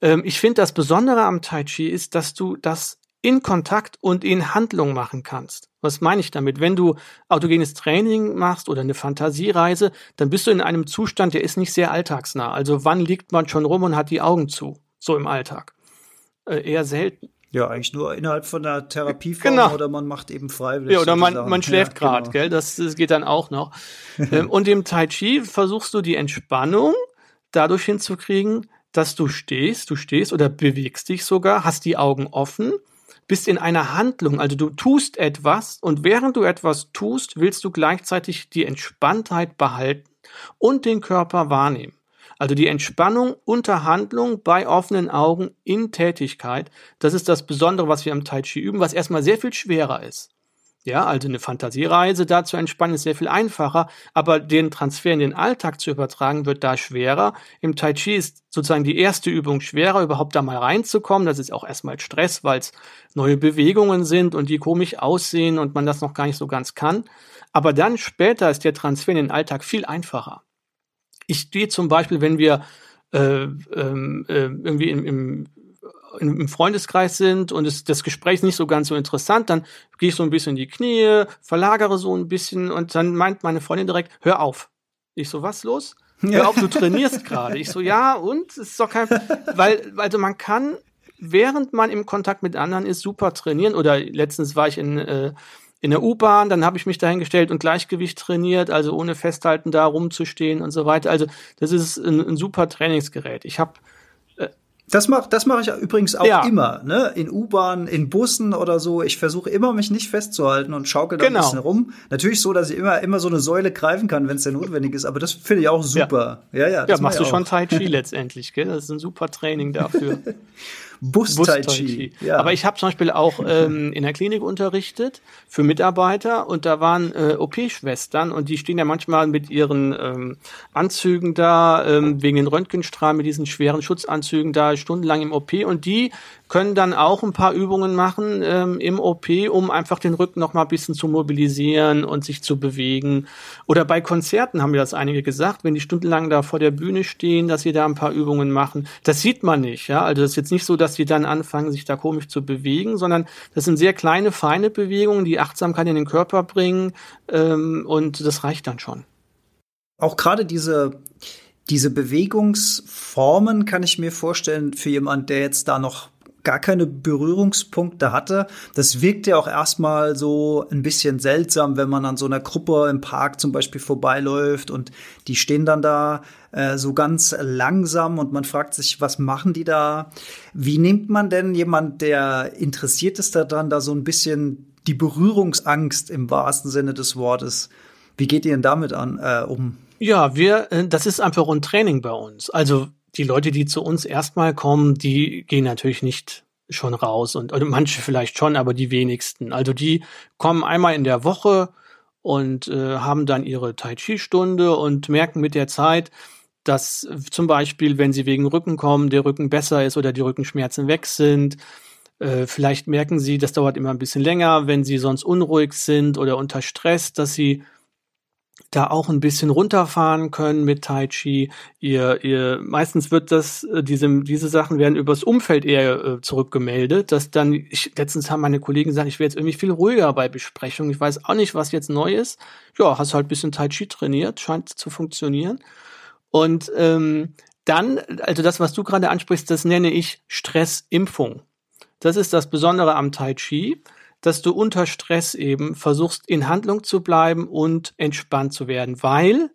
[SPEAKER 1] ähm, ich finde, das Besondere am Tai Chi ist, dass du das in Kontakt und in Handlung machen kannst. Was meine ich damit? Wenn du autogenes Training machst oder eine Fantasiereise, dann bist du in einem Zustand, der ist nicht sehr alltagsnah. Also wann liegt man schon rum und hat die Augen zu? So im Alltag. Äh, eher selten.
[SPEAKER 3] Ja, eigentlich nur innerhalb von der Therapieform genau. oder man macht eben freiwillig.
[SPEAKER 1] Ja, oder man, man schläft ja, gerade, genau. gell? Das, das geht dann auch noch. Ähm, und im Tai Chi versuchst du die Entspannung dadurch hinzukriegen, dass du stehst, du stehst oder bewegst dich sogar, hast die Augen offen, bist in einer Handlung, also du tust etwas und während du etwas tust, willst du gleichzeitig die Entspanntheit behalten und den Körper wahrnehmen. Also die Entspannung unter Handlung bei offenen Augen in Tätigkeit, das ist das Besondere, was wir am Tai Chi üben, was erstmal sehr viel schwerer ist. Ja, also eine Fantasiereise da zu entspannen ist sehr viel einfacher, aber den Transfer in den Alltag zu übertragen wird da schwerer. Im Tai Chi ist sozusagen die erste Übung schwerer, überhaupt da mal reinzukommen. Das ist auch erstmal Stress, weil es neue Bewegungen sind und die komisch aussehen und man das noch gar nicht so ganz kann. Aber dann später ist der Transfer in den Alltag viel einfacher. Ich stehe zum Beispiel, wenn wir äh, ähm, äh, irgendwie im, im im Freundeskreis sind und es, das Gespräch ist nicht so ganz so interessant, dann gehe ich so ein bisschen in die Knie, verlagere so ein bisschen und dann meint meine Freundin direkt, hör auf. Ich so, was los? Hör auf, du trainierst gerade. Ich so, ja, und? Es ist doch kein, weil, also man kann, während man im Kontakt mit anderen ist, super trainieren. Oder letztens war ich in, äh, in der U-Bahn, dann habe ich mich dahingestellt und Gleichgewicht trainiert, also ohne Festhalten da rumzustehen und so weiter. Also das ist ein, ein super Trainingsgerät. Ich habe
[SPEAKER 3] das mache das mach ich übrigens auch ja. immer, ne? In U-Bahn, in Bussen oder so. Ich versuche immer, mich nicht festzuhalten und schaukel da genau. ein bisschen rum. Natürlich so, dass ich immer, immer so eine Säule greifen kann, wenn es denn notwendig ist. Aber das finde ich auch super.
[SPEAKER 1] Ja, ja. Ja, ja machst du schon Tai Chi letztendlich, gell? Das ist ein super Training dafür.
[SPEAKER 3] Bus Tai Chi.
[SPEAKER 1] Ja. Aber ich habe zum Beispiel auch ähm, in der Klinik unterrichtet für Mitarbeiter und da waren äh, OP-Schwestern und die stehen ja manchmal mit ihren ähm, Anzügen da, ähm, wegen den Röntgenstrahlen, mit diesen schweren Schutzanzügen da stundenlang im OP und die können dann auch ein paar Übungen machen ähm, im OP, um einfach den Rücken noch mal ein bisschen zu mobilisieren und sich zu bewegen. Oder bei Konzerten haben mir das einige gesagt, wenn die stundenlang da vor der Bühne stehen, dass sie da ein paar Übungen machen. Das sieht man nicht, ja. Also das ist jetzt nicht so, dass sie dann anfangen, sich da komisch zu bewegen, sondern das sind sehr kleine, feine Bewegungen, die Achtsamkeit in den Körper bringen ähm, und das reicht dann schon.
[SPEAKER 3] Auch gerade diese diese Bewegungsformen kann ich mir vorstellen für jemand, der jetzt da noch gar keine Berührungspunkte hatte. Das wirkt ja auch erstmal so ein bisschen seltsam, wenn man an so einer Gruppe im Park zum Beispiel vorbeiläuft und die stehen dann da äh, so ganz langsam und man fragt sich, was machen die da? Wie nimmt man denn jemand, der interessiert ist daran, da so ein bisschen die Berührungsangst im wahrsten Sinne des Wortes? Wie geht ihr denn damit an, äh, um?
[SPEAKER 1] Ja, wir, äh, das ist einfach ein Training bei uns. Also die Leute, die zu uns erstmal kommen, die gehen natürlich nicht schon raus und manche vielleicht schon, aber die wenigsten. Also die kommen einmal in der Woche und äh, haben dann ihre Tai Chi Stunde und merken mit der Zeit, dass zum Beispiel, wenn sie wegen Rücken kommen, der Rücken besser ist oder die Rückenschmerzen weg sind. Äh, vielleicht merken sie, das dauert immer ein bisschen länger, wenn sie sonst unruhig sind oder unter Stress, dass sie da auch ein bisschen runterfahren können mit Tai Chi. Ihr, ihr, meistens wird das, äh, diese, diese Sachen werden übers Umfeld eher äh, zurückgemeldet, dass dann, ich, letztens haben meine Kollegen gesagt, ich wäre jetzt irgendwie viel ruhiger bei Besprechungen. Ich weiß auch nicht, was jetzt neu ist. Ja, hast halt ein bisschen Tai Chi trainiert, scheint zu funktionieren. Und ähm, dann, also das, was du gerade ansprichst, das nenne ich Stressimpfung. Das ist das Besondere am Tai Chi dass du unter Stress eben versuchst, in Handlung zu bleiben und entspannt zu werden, weil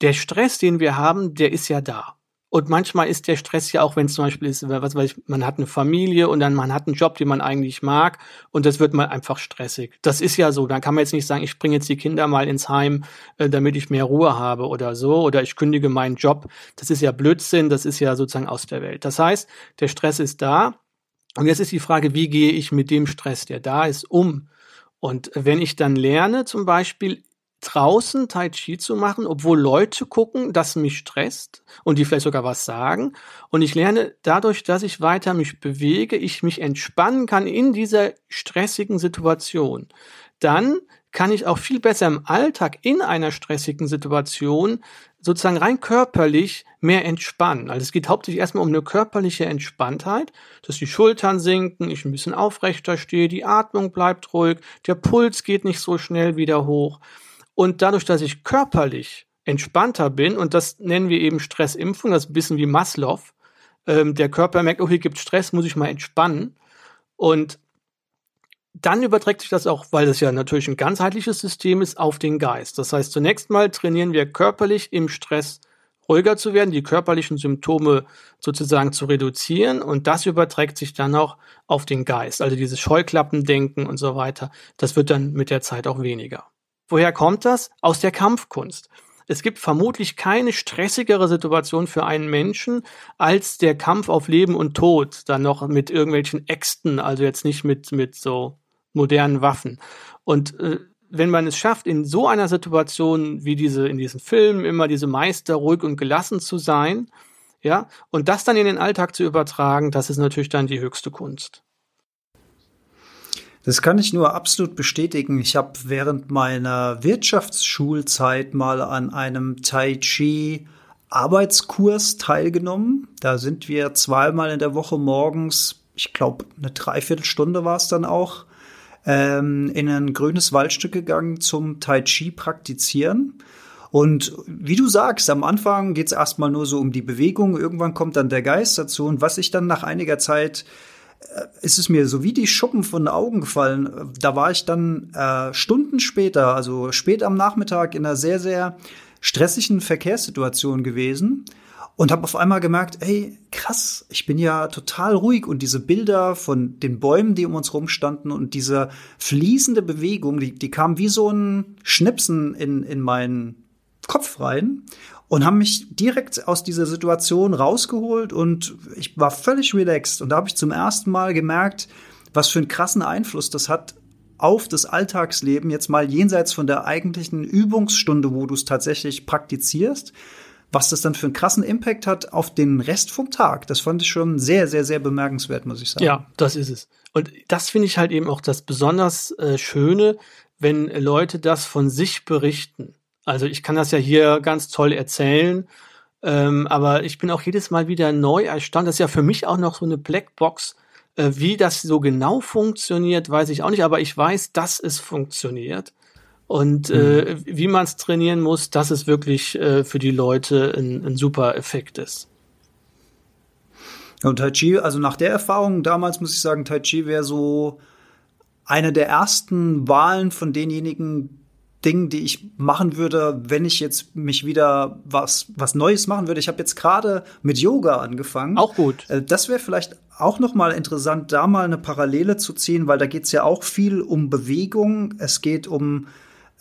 [SPEAKER 1] der Stress, den wir haben, der ist ja da. Und manchmal ist der Stress ja auch, wenn es zum Beispiel ist, was weiß ich, man hat eine Familie und dann man hat einen Job, den man eigentlich mag und das wird mal einfach stressig. Das ist ja so. Dann kann man jetzt nicht sagen, ich bringe jetzt die Kinder mal ins Heim, äh, damit ich mehr Ruhe habe oder so oder ich kündige meinen Job. Das ist ja Blödsinn, das ist ja sozusagen aus der Welt. Das heißt, der Stress ist da und jetzt ist die Frage, wie gehe ich mit dem Stress, der da ist, um? Und wenn ich dann lerne, zum Beispiel draußen Tai Chi zu machen, obwohl Leute gucken, das mich stresst und die vielleicht sogar was sagen. Und ich lerne dadurch, dass ich weiter mich bewege, ich mich entspannen kann in dieser stressigen Situation. Dann kann ich auch viel besser im Alltag in einer stressigen Situation sozusagen rein körperlich mehr entspannen. Also es geht hauptsächlich erstmal um eine körperliche Entspanntheit, dass die Schultern sinken, ich ein bisschen aufrechter stehe, die Atmung bleibt ruhig, der Puls geht nicht so schnell wieder hoch. Und dadurch, dass ich körperlich entspannter bin, und das nennen wir eben Stressimpfung, das ist ein bisschen wie Maslow, ähm, der Körper merkt, oh, hier gibt Stress, muss ich mal entspannen. Und dann überträgt sich das auch, weil das ja natürlich ein ganzheitliches System ist, auf den Geist. Das heißt, zunächst mal trainieren wir körperlich im Stress ruhiger zu werden, die körperlichen Symptome sozusagen zu reduzieren und das überträgt sich dann auch auf den Geist. Also dieses Scheuklappendenken und so weiter. Das wird dann mit der Zeit auch weniger. Woher kommt das? Aus der Kampfkunst. Es gibt vermutlich keine stressigere Situation für einen Menschen als der Kampf auf Leben und Tod, dann noch mit irgendwelchen Äxten, also jetzt nicht mit, mit so modernen Waffen. Und äh, wenn man es schafft, in so einer Situation wie diese, in diesen Filmen immer diese Meister ruhig und gelassen zu sein, ja, und das dann in den Alltag zu übertragen, das ist natürlich dann die höchste Kunst.
[SPEAKER 3] Das kann ich nur absolut bestätigen. Ich habe während meiner Wirtschaftsschulzeit mal an einem Tai Chi Arbeitskurs teilgenommen. Da sind wir zweimal in der Woche morgens, ich glaube, eine Dreiviertelstunde war es dann auch, ähm, in ein grünes Waldstück gegangen zum Tai Chi praktizieren. Und wie du sagst, am Anfang geht es erstmal nur so um die Bewegung, irgendwann kommt dann der Geist dazu. Und was ich dann nach einiger Zeit äh, ist es mir so wie die Schuppen von den Augen gefallen. Da war ich dann äh, Stunden später, also spät am Nachmittag, in einer sehr, sehr stressigen Verkehrssituation gewesen und habe auf einmal gemerkt, ey, krass, ich bin ja total ruhig. Und diese Bilder von den Bäumen, die um uns rumstanden und diese fließende Bewegung, die, die kam wie so ein Schnipsen in, in meinen Kopf rein und haben mich direkt aus dieser Situation rausgeholt. Und ich war völlig relaxed. Und da habe ich zum ersten Mal gemerkt, was für einen krassen Einfluss das hat auf das Alltagsleben, jetzt mal jenseits von der eigentlichen Übungsstunde, wo du es tatsächlich praktizierst, was das dann für einen krassen Impact hat auf den Rest vom Tag. Das fand ich schon sehr, sehr, sehr bemerkenswert, muss ich sagen.
[SPEAKER 1] Ja, das ist es. Und das finde ich halt eben auch das besonders äh, Schöne, wenn Leute das von sich berichten. Also ich kann das ja hier ganz toll erzählen, ähm, aber ich bin auch jedes Mal wieder neu erstaunt. Das ist ja für mich auch noch so eine Blackbox. Äh, wie das so genau funktioniert, weiß ich auch nicht, aber ich weiß, dass es funktioniert. Und äh, mhm. wie man es trainieren muss, dass es wirklich äh, für die Leute ein, ein super Effekt ist.
[SPEAKER 3] Und Tai Chi, also nach der Erfahrung damals muss ich sagen, Tai Chi wäre so eine der ersten Wahlen von denjenigen Dingen, die ich machen würde, wenn ich jetzt mich wieder was was Neues machen würde. Ich habe jetzt gerade mit Yoga angefangen.
[SPEAKER 1] Auch gut.
[SPEAKER 3] Äh, das wäre vielleicht auch noch mal interessant, da mal eine Parallele zu ziehen, weil da geht es ja auch viel um Bewegung. Es geht um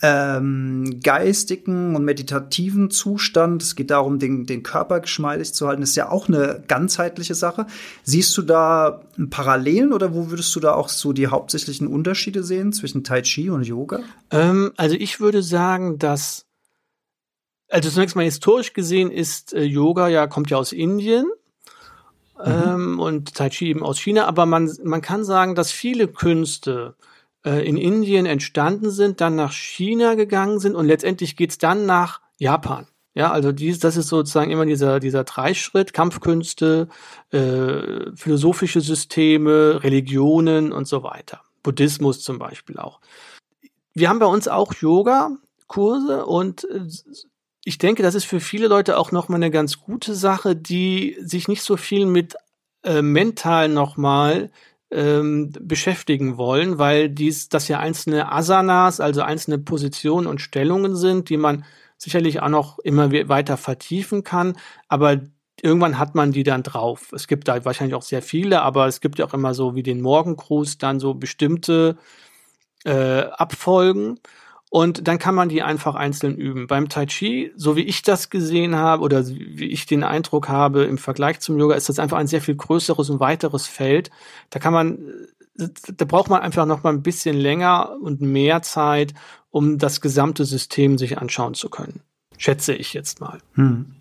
[SPEAKER 3] ähm, geistigen und meditativen Zustand. Es geht darum, den, den Körper geschmeidig zu halten. Das ist ja auch eine ganzheitliche Sache. Siehst du da Parallelen oder wo würdest du da auch so die hauptsächlichen Unterschiede sehen zwischen Tai Chi und Yoga?
[SPEAKER 1] Ähm, also ich würde sagen, dass also zunächst mal historisch gesehen ist äh, Yoga ja kommt ja aus Indien mhm. ähm, und Tai Chi eben aus China, aber man man kann sagen, dass viele Künste in Indien entstanden sind, dann nach China gegangen sind und letztendlich geht's dann nach Japan. Ja, also dies, das ist sozusagen immer dieser, dieser Dreischritt, Kampfkünste, äh, philosophische Systeme, Religionen und so weiter. Buddhismus zum Beispiel auch. Wir haben bei uns auch Yoga-Kurse und äh, ich denke, das ist für viele Leute auch nochmal eine ganz gute Sache, die sich nicht so viel mit äh, mental nochmal ähm, beschäftigen wollen, weil dies, das ja einzelne Asanas, also einzelne Positionen und Stellungen sind, die man sicherlich auch noch immer weiter vertiefen kann, aber irgendwann hat man die dann drauf. Es gibt da wahrscheinlich auch sehr viele, aber es gibt ja auch immer so wie den Morgengruß dann so bestimmte äh, Abfolgen. Und dann kann man die einfach einzeln üben. Beim Tai Chi, so wie ich das gesehen habe oder wie ich den Eindruck habe im Vergleich zum Yoga, ist das einfach ein sehr viel größeres und weiteres Feld. Da kann man, da braucht man einfach noch mal ein bisschen länger und mehr Zeit, um das gesamte System sich anschauen zu können. Schätze ich jetzt mal. Hm.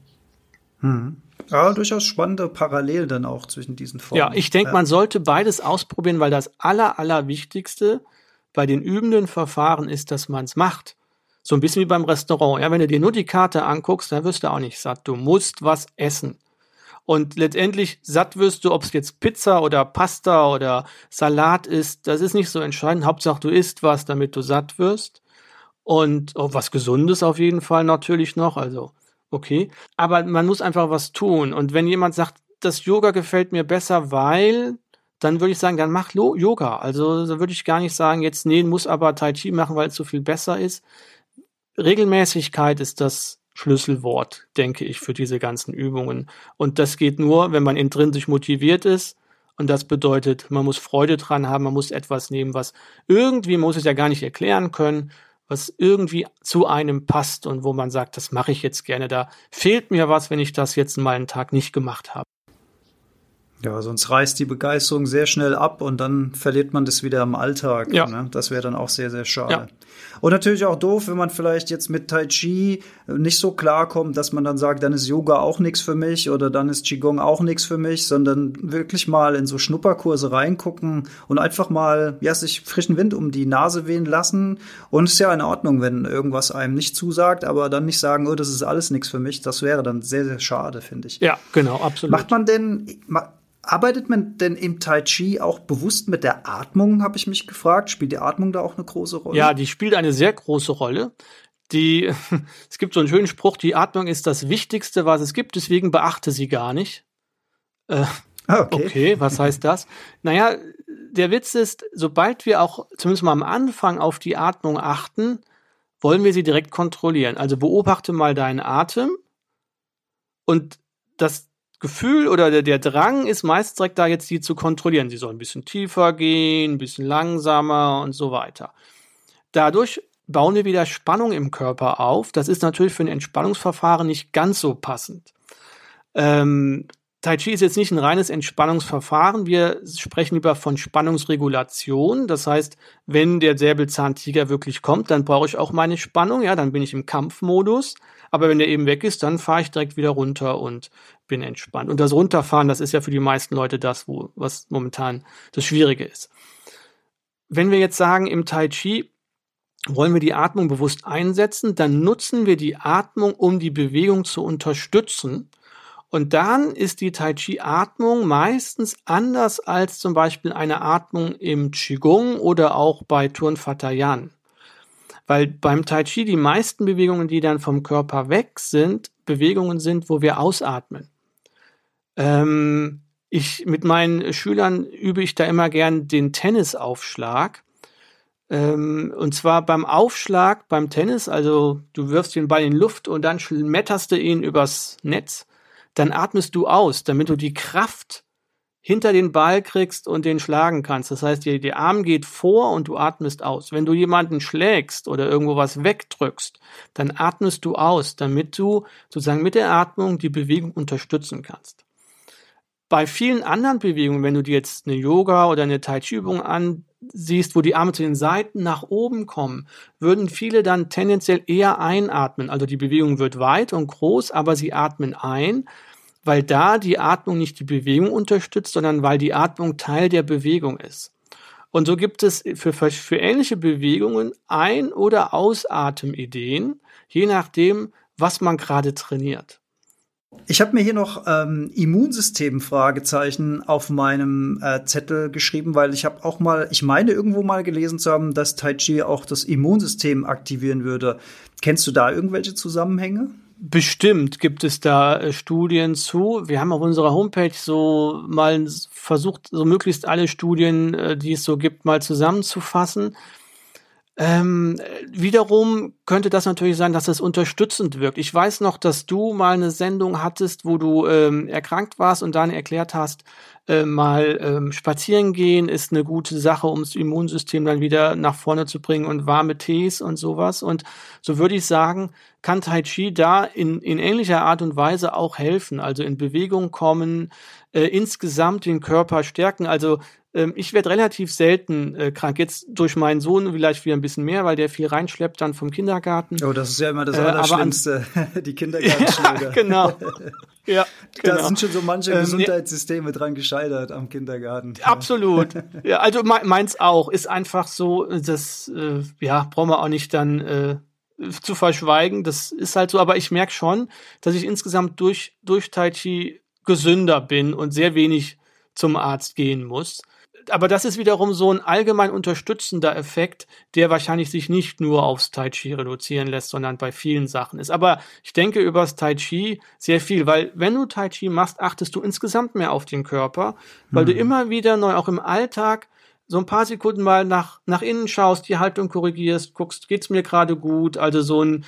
[SPEAKER 3] Hm. Ja, durchaus spannende Parallel dann auch zwischen diesen Formen.
[SPEAKER 1] Ja, ich denke, ja. man sollte beides ausprobieren, weil das aller, aller Wichtigste bei den übenden Verfahren ist, dass man es macht. So ein bisschen wie beim Restaurant. Ja, wenn du dir nur die Karte anguckst, dann wirst du auch nicht satt. Du musst was essen. Und letztendlich satt wirst du, ob es jetzt Pizza oder Pasta oder Salat ist, das ist nicht so entscheidend. Hauptsache du isst was, damit du satt wirst. Und oh, was Gesundes auf jeden Fall natürlich noch, also okay. Aber man muss einfach was tun. Und wenn jemand sagt, das Yoga gefällt mir besser, weil dann würde ich sagen, dann mach Yoga. Also da würde ich gar nicht sagen, jetzt nee, muss aber Tai Chi machen, weil es so viel besser ist. Regelmäßigkeit ist das Schlüsselwort, denke ich, für diese ganzen Übungen. Und das geht nur, wenn man intrinsisch motiviert ist. Und das bedeutet, man muss Freude dran haben, man muss etwas nehmen, was irgendwie, man muss es ja gar nicht erklären können, was irgendwie zu einem passt und wo man sagt, das mache ich jetzt gerne. Da fehlt mir was, wenn ich das jetzt mal einen Tag nicht gemacht habe.
[SPEAKER 3] Ja, sonst reißt die Begeisterung sehr schnell ab und dann verliert man das wieder im Alltag. Ja. Ne? Das wäre dann auch sehr, sehr schade. Ja. Und natürlich auch doof, wenn man vielleicht jetzt mit Tai Chi nicht so klarkommt, dass man dann sagt, dann ist Yoga auch nichts für mich oder dann ist Qigong auch nichts für mich, sondern wirklich mal in so Schnupperkurse reingucken und einfach mal, ja, sich frischen Wind um die Nase wehen lassen. Und es ist ja in Ordnung, wenn irgendwas einem nicht zusagt, aber dann nicht sagen, oh, das ist alles nichts für mich. Das wäre dann sehr, sehr schade, finde ich.
[SPEAKER 1] Ja, genau, absolut.
[SPEAKER 3] Macht man denn, Arbeitet man denn im Tai Chi auch bewusst mit der Atmung, habe ich mich gefragt? Spielt die Atmung da auch eine große Rolle?
[SPEAKER 1] Ja, die spielt eine sehr große Rolle. Die, es gibt so einen schönen Spruch, die Atmung ist das Wichtigste, was es gibt, deswegen beachte sie gar nicht. Äh, ah, okay. okay, was heißt das? Naja, der Witz ist, sobald wir auch zumindest mal am Anfang auf die Atmung achten, wollen wir sie direkt kontrollieren. Also beobachte mal deinen Atem und das Gefühl oder der, der Drang ist meist direkt da jetzt die zu kontrollieren. Sie soll ein bisschen tiefer gehen, ein bisschen langsamer und so weiter. Dadurch bauen wir wieder Spannung im Körper auf. Das ist natürlich für ein Entspannungsverfahren nicht ganz so passend. Ähm, Tai Chi ist jetzt nicht ein reines Entspannungsverfahren. Wir sprechen lieber von Spannungsregulation. Das heißt, wenn der Säbelzahntiger wirklich kommt, dann brauche ich auch meine Spannung. Ja, dann bin ich im Kampfmodus. Aber wenn der eben weg ist, dann fahre ich direkt wieder runter und bin entspannt. Und das Runterfahren, das ist ja für die meisten Leute das, wo, was momentan das Schwierige ist. Wenn wir jetzt sagen, im Tai Chi wollen wir die Atmung bewusst einsetzen, dann nutzen wir die Atmung, um die Bewegung zu unterstützen. Und dann ist die Tai Chi Atmung meistens anders als zum Beispiel eine Atmung im Qigong oder auch bei Turnvater Yan. Weil beim Tai Chi die meisten Bewegungen, die dann vom Körper weg sind, Bewegungen sind, wo wir ausatmen. Ähm, ich, mit meinen Schülern übe ich da immer gern den Tennisaufschlag. Ähm, und zwar beim Aufschlag beim Tennis, also du wirfst den Ball in Luft und dann schmetterst du ihn übers Netz. Dann atmest du aus, damit du die Kraft hinter den Ball kriegst und den schlagen kannst. Das heißt, der, der Arm geht vor und du atmest aus. Wenn du jemanden schlägst oder irgendwo was wegdrückst, dann atmest du aus, damit du sozusagen mit der Atmung die Bewegung unterstützen kannst. Bei vielen anderen Bewegungen, wenn du dir jetzt eine Yoga oder eine Tai Chi Übung ansiehst, wo die Arme zu den Seiten nach oben kommen, würden viele dann tendenziell eher einatmen. Also die Bewegung wird weit und groß, aber sie atmen ein weil da die Atmung nicht die Bewegung unterstützt, sondern weil die Atmung Teil der Bewegung ist. Und so gibt es für, für ähnliche Bewegungen Ein- oder Ausatemideen, je nachdem, was man gerade trainiert.
[SPEAKER 3] Ich habe mir hier noch ähm, Immunsystem-Fragezeichen auf meinem äh, Zettel geschrieben, weil ich habe auch mal, ich meine irgendwo mal gelesen zu haben, dass Tai Chi auch das Immunsystem aktivieren würde. Kennst du da irgendwelche Zusammenhänge?
[SPEAKER 1] Bestimmt gibt es da äh, Studien zu. Wir haben auf unserer Homepage so mal versucht, so möglichst alle Studien, äh, die es so gibt, mal zusammenzufassen. Ähm, wiederum könnte das natürlich sein, dass es unterstützend wirkt. Ich weiß noch, dass du mal eine Sendung hattest, wo du ähm, erkrankt warst und dann erklärt hast, äh, mal ähm, spazieren gehen ist eine gute Sache, um das Immunsystem dann wieder nach vorne zu bringen und warme Tees und sowas. Und so würde ich sagen, kann Tai Chi da in, in ähnlicher Art und Weise auch helfen, also in Bewegung kommen, äh, insgesamt den Körper stärken. Also ähm, ich werde relativ selten äh, krank. Jetzt durch meinen Sohn vielleicht wieder ein bisschen mehr, weil der viel reinschleppt dann vom Kindergarten.
[SPEAKER 3] Oh, das ist ja immer das äh, Allerschlimmste, die Kindergartenschläger.
[SPEAKER 1] Ja, genau. Ja,
[SPEAKER 3] genau. Da sind schon so manche ähm, Gesundheitssysteme dran gescheitert am Kindergarten.
[SPEAKER 1] Absolut. ja, also meins auch. Ist einfach so, das äh, ja, brauchen wir auch nicht dann äh, zu verschweigen. Das ist halt so, aber ich merke schon, dass ich insgesamt durch, durch Tai Chi gesünder bin und sehr wenig zum Arzt gehen muss aber das ist wiederum so ein allgemein unterstützender Effekt, der wahrscheinlich sich nicht nur aufs Tai Chi reduzieren lässt, sondern bei vielen Sachen ist. Aber ich denke über das Tai Chi sehr viel, weil wenn du Tai Chi machst, achtest du insgesamt mehr auf den Körper, weil mhm. du immer wieder neu, auch im Alltag, so ein paar Sekunden mal nach, nach innen schaust, die Haltung korrigierst, guckst, geht's mir gerade gut, also so ein,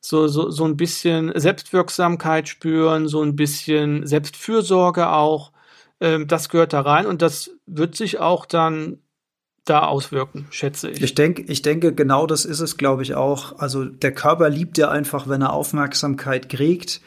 [SPEAKER 1] so, so, so ein bisschen Selbstwirksamkeit spüren, so ein bisschen Selbstfürsorge auch ähm, das gehört da rein und das wird sich auch dann da auswirken, schätze ich.
[SPEAKER 3] Ich denke, ich denke, genau das ist es, glaube ich, auch. Also der Körper liebt ja einfach, wenn er Aufmerksamkeit kriegt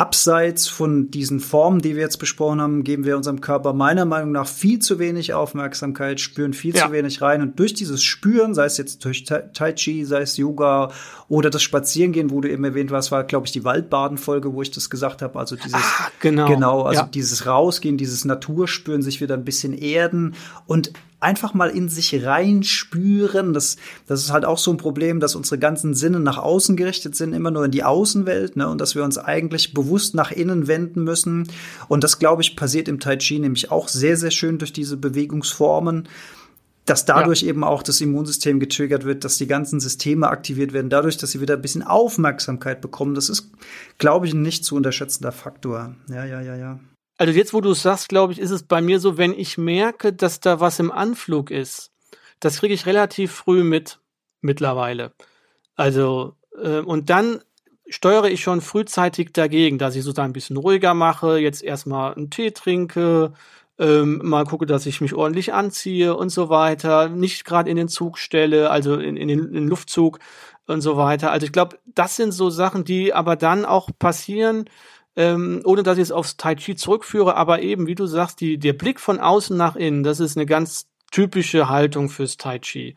[SPEAKER 3] abseits von diesen Formen, die wir jetzt besprochen haben, geben wir unserem Körper meiner Meinung nach viel zu wenig Aufmerksamkeit, spüren viel ja. zu wenig rein. Und durch dieses Spüren, sei es jetzt durch Tai Chi, sei es Yoga oder das Spazierengehen, wo du eben erwähnt warst, war, glaube ich, die Waldbaden-Folge, wo ich das gesagt habe. Also dieses, ah,
[SPEAKER 1] genau,
[SPEAKER 3] genau, also ja. dieses Rausgehen, dieses Naturspüren, sich wieder ein bisschen erden und einfach mal in sich reinspüren. Das, das ist halt auch so ein Problem, dass unsere ganzen Sinne nach außen gerichtet sind, immer nur in die Außenwelt, ne, und dass wir uns eigentlich bewusst nach innen wenden müssen. Und das, glaube ich, passiert im Tai Chi nämlich auch sehr, sehr schön durch diese Bewegungsformen dass dadurch ja. eben auch das Immunsystem getriggert wird, dass die ganzen Systeme aktiviert werden, dadurch, dass sie wieder ein bisschen Aufmerksamkeit bekommen. Das ist, glaube ich, ein nicht zu unterschätzender Faktor. Ja, ja, ja, ja.
[SPEAKER 1] Also jetzt, wo du es sagst, glaube ich, ist es bei mir so, wenn ich merke, dass da was im Anflug ist, das kriege ich relativ früh mit mittlerweile. Also, äh, und dann steuere ich schon frühzeitig dagegen, dass ich sozusagen ein bisschen ruhiger mache, jetzt erstmal einen Tee trinke, ähm, mal gucke, dass ich mich ordentlich anziehe und so weiter, nicht gerade in den Zug stelle, also in, in, den, in den Luftzug und so weiter. Also ich glaube, das sind so Sachen, die aber dann auch passieren, ähm, ohne dass ich es aufs Tai Chi zurückführe, aber eben, wie du sagst, die, der Blick von außen nach innen, das ist eine ganz typische Haltung fürs Tai Chi.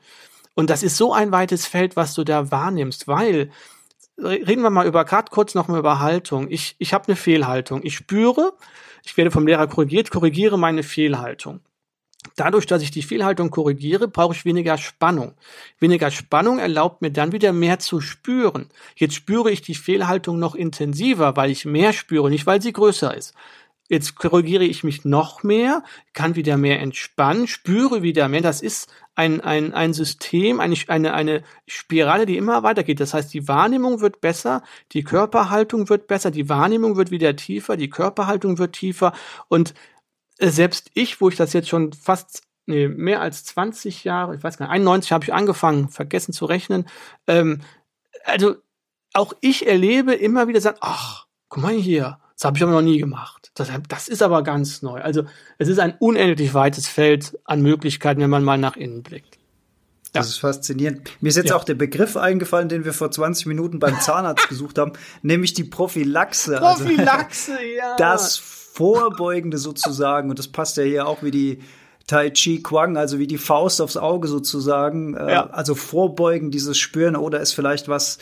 [SPEAKER 1] Und das ist so ein weites Feld, was du da wahrnimmst, weil reden wir mal über, gerade kurz noch mal über Haltung. Ich, ich habe eine Fehlhaltung. Ich spüre, ich werde vom Lehrer korrigiert, korrigiere meine Fehlhaltung. Dadurch, dass ich die Fehlhaltung korrigiere, brauche ich weniger Spannung. Weniger Spannung erlaubt mir dann wieder mehr zu spüren. Jetzt spüre ich die Fehlhaltung noch intensiver, weil ich mehr spüre, nicht weil sie größer ist. Jetzt korrigiere ich mich noch mehr, kann wieder mehr entspannen, spüre wieder mehr. Das ist ein, ein, ein System, eine, eine, eine Spirale, die immer weitergeht. Das heißt, die Wahrnehmung wird besser, die Körperhaltung wird besser, die Wahrnehmung wird wieder tiefer, die Körperhaltung wird tiefer und selbst ich, wo ich das jetzt schon fast nee, mehr als 20 Jahre, ich weiß gar nicht, 91 habe ich angefangen, vergessen zu rechnen. Ähm, also auch ich erlebe immer wieder sagen, ach, guck mal hier, Das habe ich aber noch nie gemacht. Das, das ist aber ganz neu. Also es ist ein unendlich weites Feld an Möglichkeiten, wenn man mal nach innen blickt.
[SPEAKER 3] Das ist faszinierend. Mir ist jetzt ja. auch der Begriff eingefallen, den wir vor 20 Minuten beim Zahnarzt gesucht haben, nämlich die Prophylaxe.
[SPEAKER 1] Also Prophylaxe, also, ja.
[SPEAKER 3] Das Vorbeugende sozusagen. Und das passt ja hier auch wie die Tai Chi Quang, also wie die Faust aufs Auge sozusagen. Äh, ja. Also vorbeugen, dieses Spüren, oder ist vielleicht was.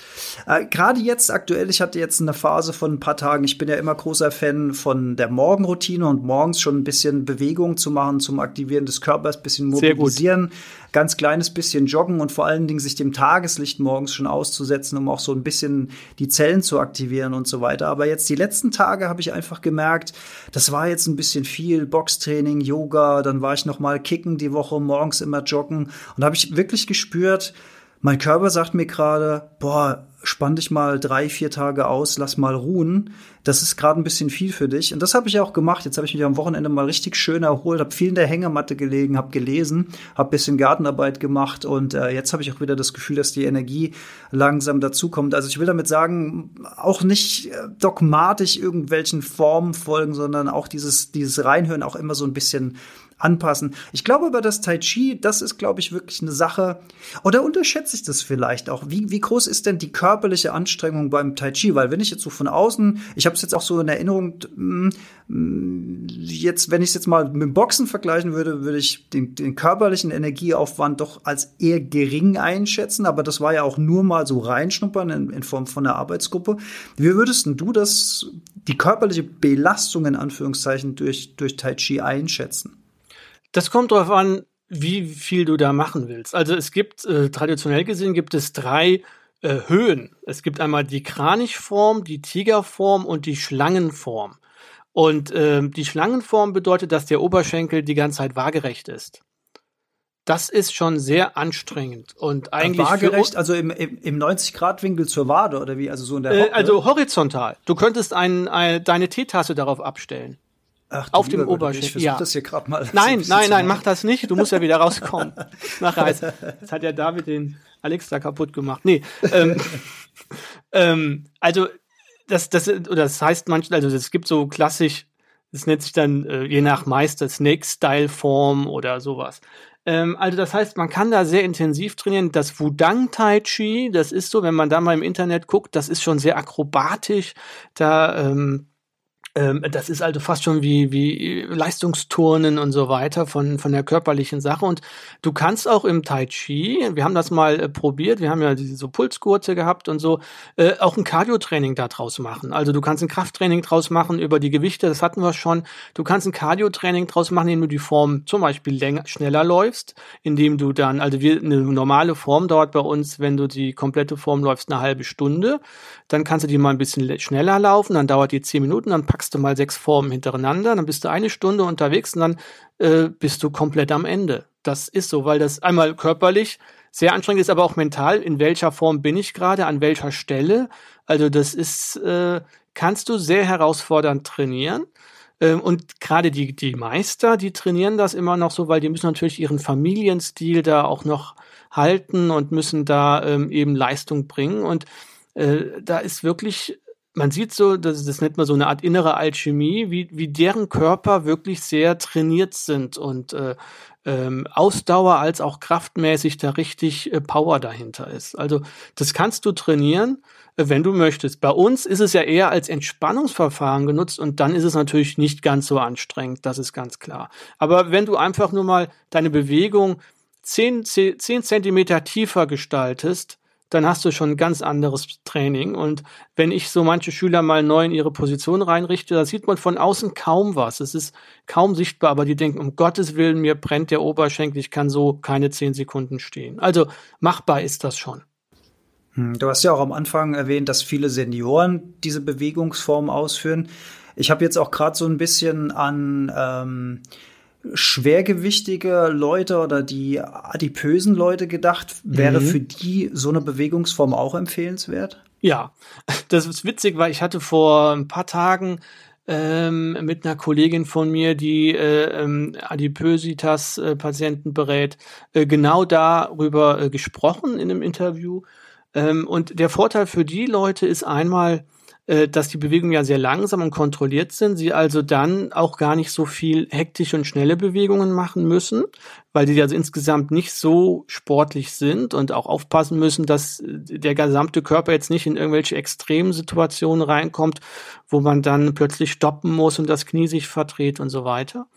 [SPEAKER 3] Äh, Gerade jetzt aktuell, ich hatte jetzt eine Phase von ein paar Tagen. Ich bin ja immer großer Fan von der Morgenroutine und morgens schon ein bisschen Bewegung zu machen zum Aktivieren des Körpers, ein bisschen mobilisieren ganz kleines bisschen joggen und vor allen Dingen sich dem Tageslicht morgens schon auszusetzen, um auch so ein bisschen die Zellen zu aktivieren und so weiter. Aber jetzt die letzten Tage habe ich einfach gemerkt, das war jetzt ein bisschen viel Boxtraining, Yoga, dann war ich noch mal kicken die Woche, morgens immer joggen und habe ich wirklich gespürt, mein Körper sagt mir gerade, boah, spann dich mal drei, vier Tage aus, lass mal ruhen. Das ist gerade ein bisschen viel für dich. Und das habe ich auch gemacht. Jetzt habe ich mich am Wochenende mal richtig schön erholt, habe viel in der Hängematte gelegen, habe gelesen, habe bisschen Gartenarbeit gemacht und äh, jetzt habe ich auch wieder das Gefühl, dass die Energie langsam dazukommt. Also ich will damit sagen, auch nicht äh, dogmatisch irgendwelchen Formen folgen, sondern auch dieses, dieses Reinhören auch immer so ein bisschen anpassen. Ich glaube über das Tai Chi, das ist, glaube ich, wirklich eine Sache. Oder unterschätze ich das vielleicht auch? Wie, wie groß ist denn die körperliche Anstrengung beim Tai Chi? Weil wenn ich jetzt so von außen, ich habe es jetzt auch so in Erinnerung, mm, mm, jetzt, wenn ich es jetzt mal mit Boxen vergleichen würde, würde ich den, den körperlichen Energieaufwand doch als eher gering einschätzen. Aber das war ja auch nur mal so reinschnuppern in, in Form von einer Arbeitsgruppe. Wie würdest du das, die körperliche Belastung in Anführungszeichen durch, durch Tai Chi einschätzen?
[SPEAKER 1] Das kommt darauf an, wie viel du da machen willst. Also es gibt, äh, traditionell gesehen gibt es drei äh, Höhen. Es gibt einmal die Kranichform, die Tigerform und die Schlangenform. Und äh, die Schlangenform bedeutet, dass der Oberschenkel die ganze Zeit waagerecht ist. Das ist schon sehr anstrengend und äh, eigentlich
[SPEAKER 3] waagerecht, also im, im, im 90-Grad-Winkel zur Wade oder wie, also so in der
[SPEAKER 1] äh, Also horizontal. Du könntest ein, ein, deine Teetasse darauf abstellen. Ach, auf dem Oberschenkel. Ich
[SPEAKER 3] ja. das hier gerade mal.
[SPEAKER 1] Nein, nein, nein, mach das nicht. Du musst ja wieder rauskommen nach Reise. Jetzt hat ja David den Alex da kaputt gemacht. Nee, ähm, ähm, also das, das, oder das heißt manchmal, also es gibt so klassisch, das nennt sich dann äh, je nach Meister Snake-Style-Form oder sowas. Ähm, also das heißt, man kann da sehr intensiv trainieren. Das Wudang Tai Chi, das ist so, wenn man da mal im Internet guckt, das ist schon sehr akrobatisch. Da ähm, ähm, das ist also fast schon wie, wie Leistungsturnen und so weiter von, von der körperlichen Sache. Und du kannst auch im Tai Chi, wir haben das mal äh, probiert, wir haben ja diese so Pulsgurte gehabt und so, äh, auch ein Cardio-Training draus machen. Also du kannst ein Krafttraining draus machen über die Gewichte, das hatten wir schon. Du kannst ein Cardio-Training draus machen, indem du die Form zum Beispiel länger, schneller läufst, indem du dann, also wir, eine normale Form dauert bei uns, wenn du die komplette Form läufst, eine halbe Stunde. Dann kannst du die mal ein bisschen schneller laufen, dann dauert die zehn Minuten, dann packst packst du mal sechs Formen hintereinander, dann bist du eine Stunde unterwegs und dann äh, bist du komplett am Ende. Das ist so, weil das einmal körperlich sehr anstrengend ist, aber auch mental. In welcher Form bin ich gerade, an welcher Stelle? Also das ist, äh, kannst du sehr herausfordernd trainieren. Ähm, und gerade die, die Meister, die trainieren das immer noch so, weil die müssen natürlich ihren Familienstil da auch noch halten und müssen da ähm, eben Leistung bringen. Und äh, da ist wirklich man sieht so, das, das nennt man so eine Art innere Alchemie, wie, wie deren Körper wirklich sehr trainiert sind und äh, ähm, Ausdauer als auch kraftmäßig da richtig äh, Power dahinter ist. Also das kannst du trainieren, äh, wenn du möchtest. Bei uns ist es ja eher als Entspannungsverfahren genutzt und dann ist es natürlich nicht ganz so anstrengend, das ist ganz klar. Aber wenn du einfach nur mal deine Bewegung zehn, zehn Zentimeter tiefer gestaltest, dann hast du schon ein ganz anderes Training. Und wenn ich so manche Schüler mal neu in ihre Position reinrichte, da sieht man von außen kaum was. Es ist kaum sichtbar, aber die denken, um Gottes Willen, mir brennt der Oberschenkel, ich kann so keine zehn Sekunden stehen. Also machbar ist das schon.
[SPEAKER 3] Hm, du hast ja auch am Anfang erwähnt, dass viele Senioren diese Bewegungsform ausführen. Ich habe jetzt auch gerade so ein bisschen an ähm, schwergewichtige Leute oder die adipösen Leute gedacht. Wäre mhm. für die so eine Bewegungsform auch empfehlenswert?
[SPEAKER 1] Ja, das ist witzig, weil ich hatte vor ein paar Tagen ähm, mit einer Kollegin von mir, die äh, ähm, Adipösitas-Patienten äh, berät, äh, genau darüber äh, gesprochen in einem Interview. Ähm, und der Vorteil für die Leute ist einmal, äh, dass die Bewegungen ja sehr langsam und kontrolliert sind, sie also dann auch gar nicht so viel hektische und schnelle Bewegungen machen müssen, weil die also insgesamt nicht so sportlich sind und auch aufpassen müssen, dass der gesamte Körper jetzt nicht in irgendwelche extremen Situationen reinkommt, wo man dann plötzlich stoppen muss und das Knie sich verdreht und so weiter.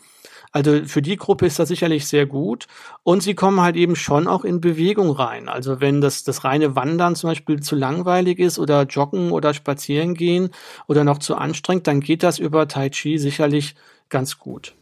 [SPEAKER 1] Also für die Gruppe ist das sicherlich sehr gut. Und sie kommen halt eben schon auch in Bewegung rein. Also wenn das, das reine Wandern zum Beispiel zu langweilig ist oder Joggen oder Spazieren gehen oder noch zu anstrengend, dann geht das über Tai Chi sicherlich ganz gut.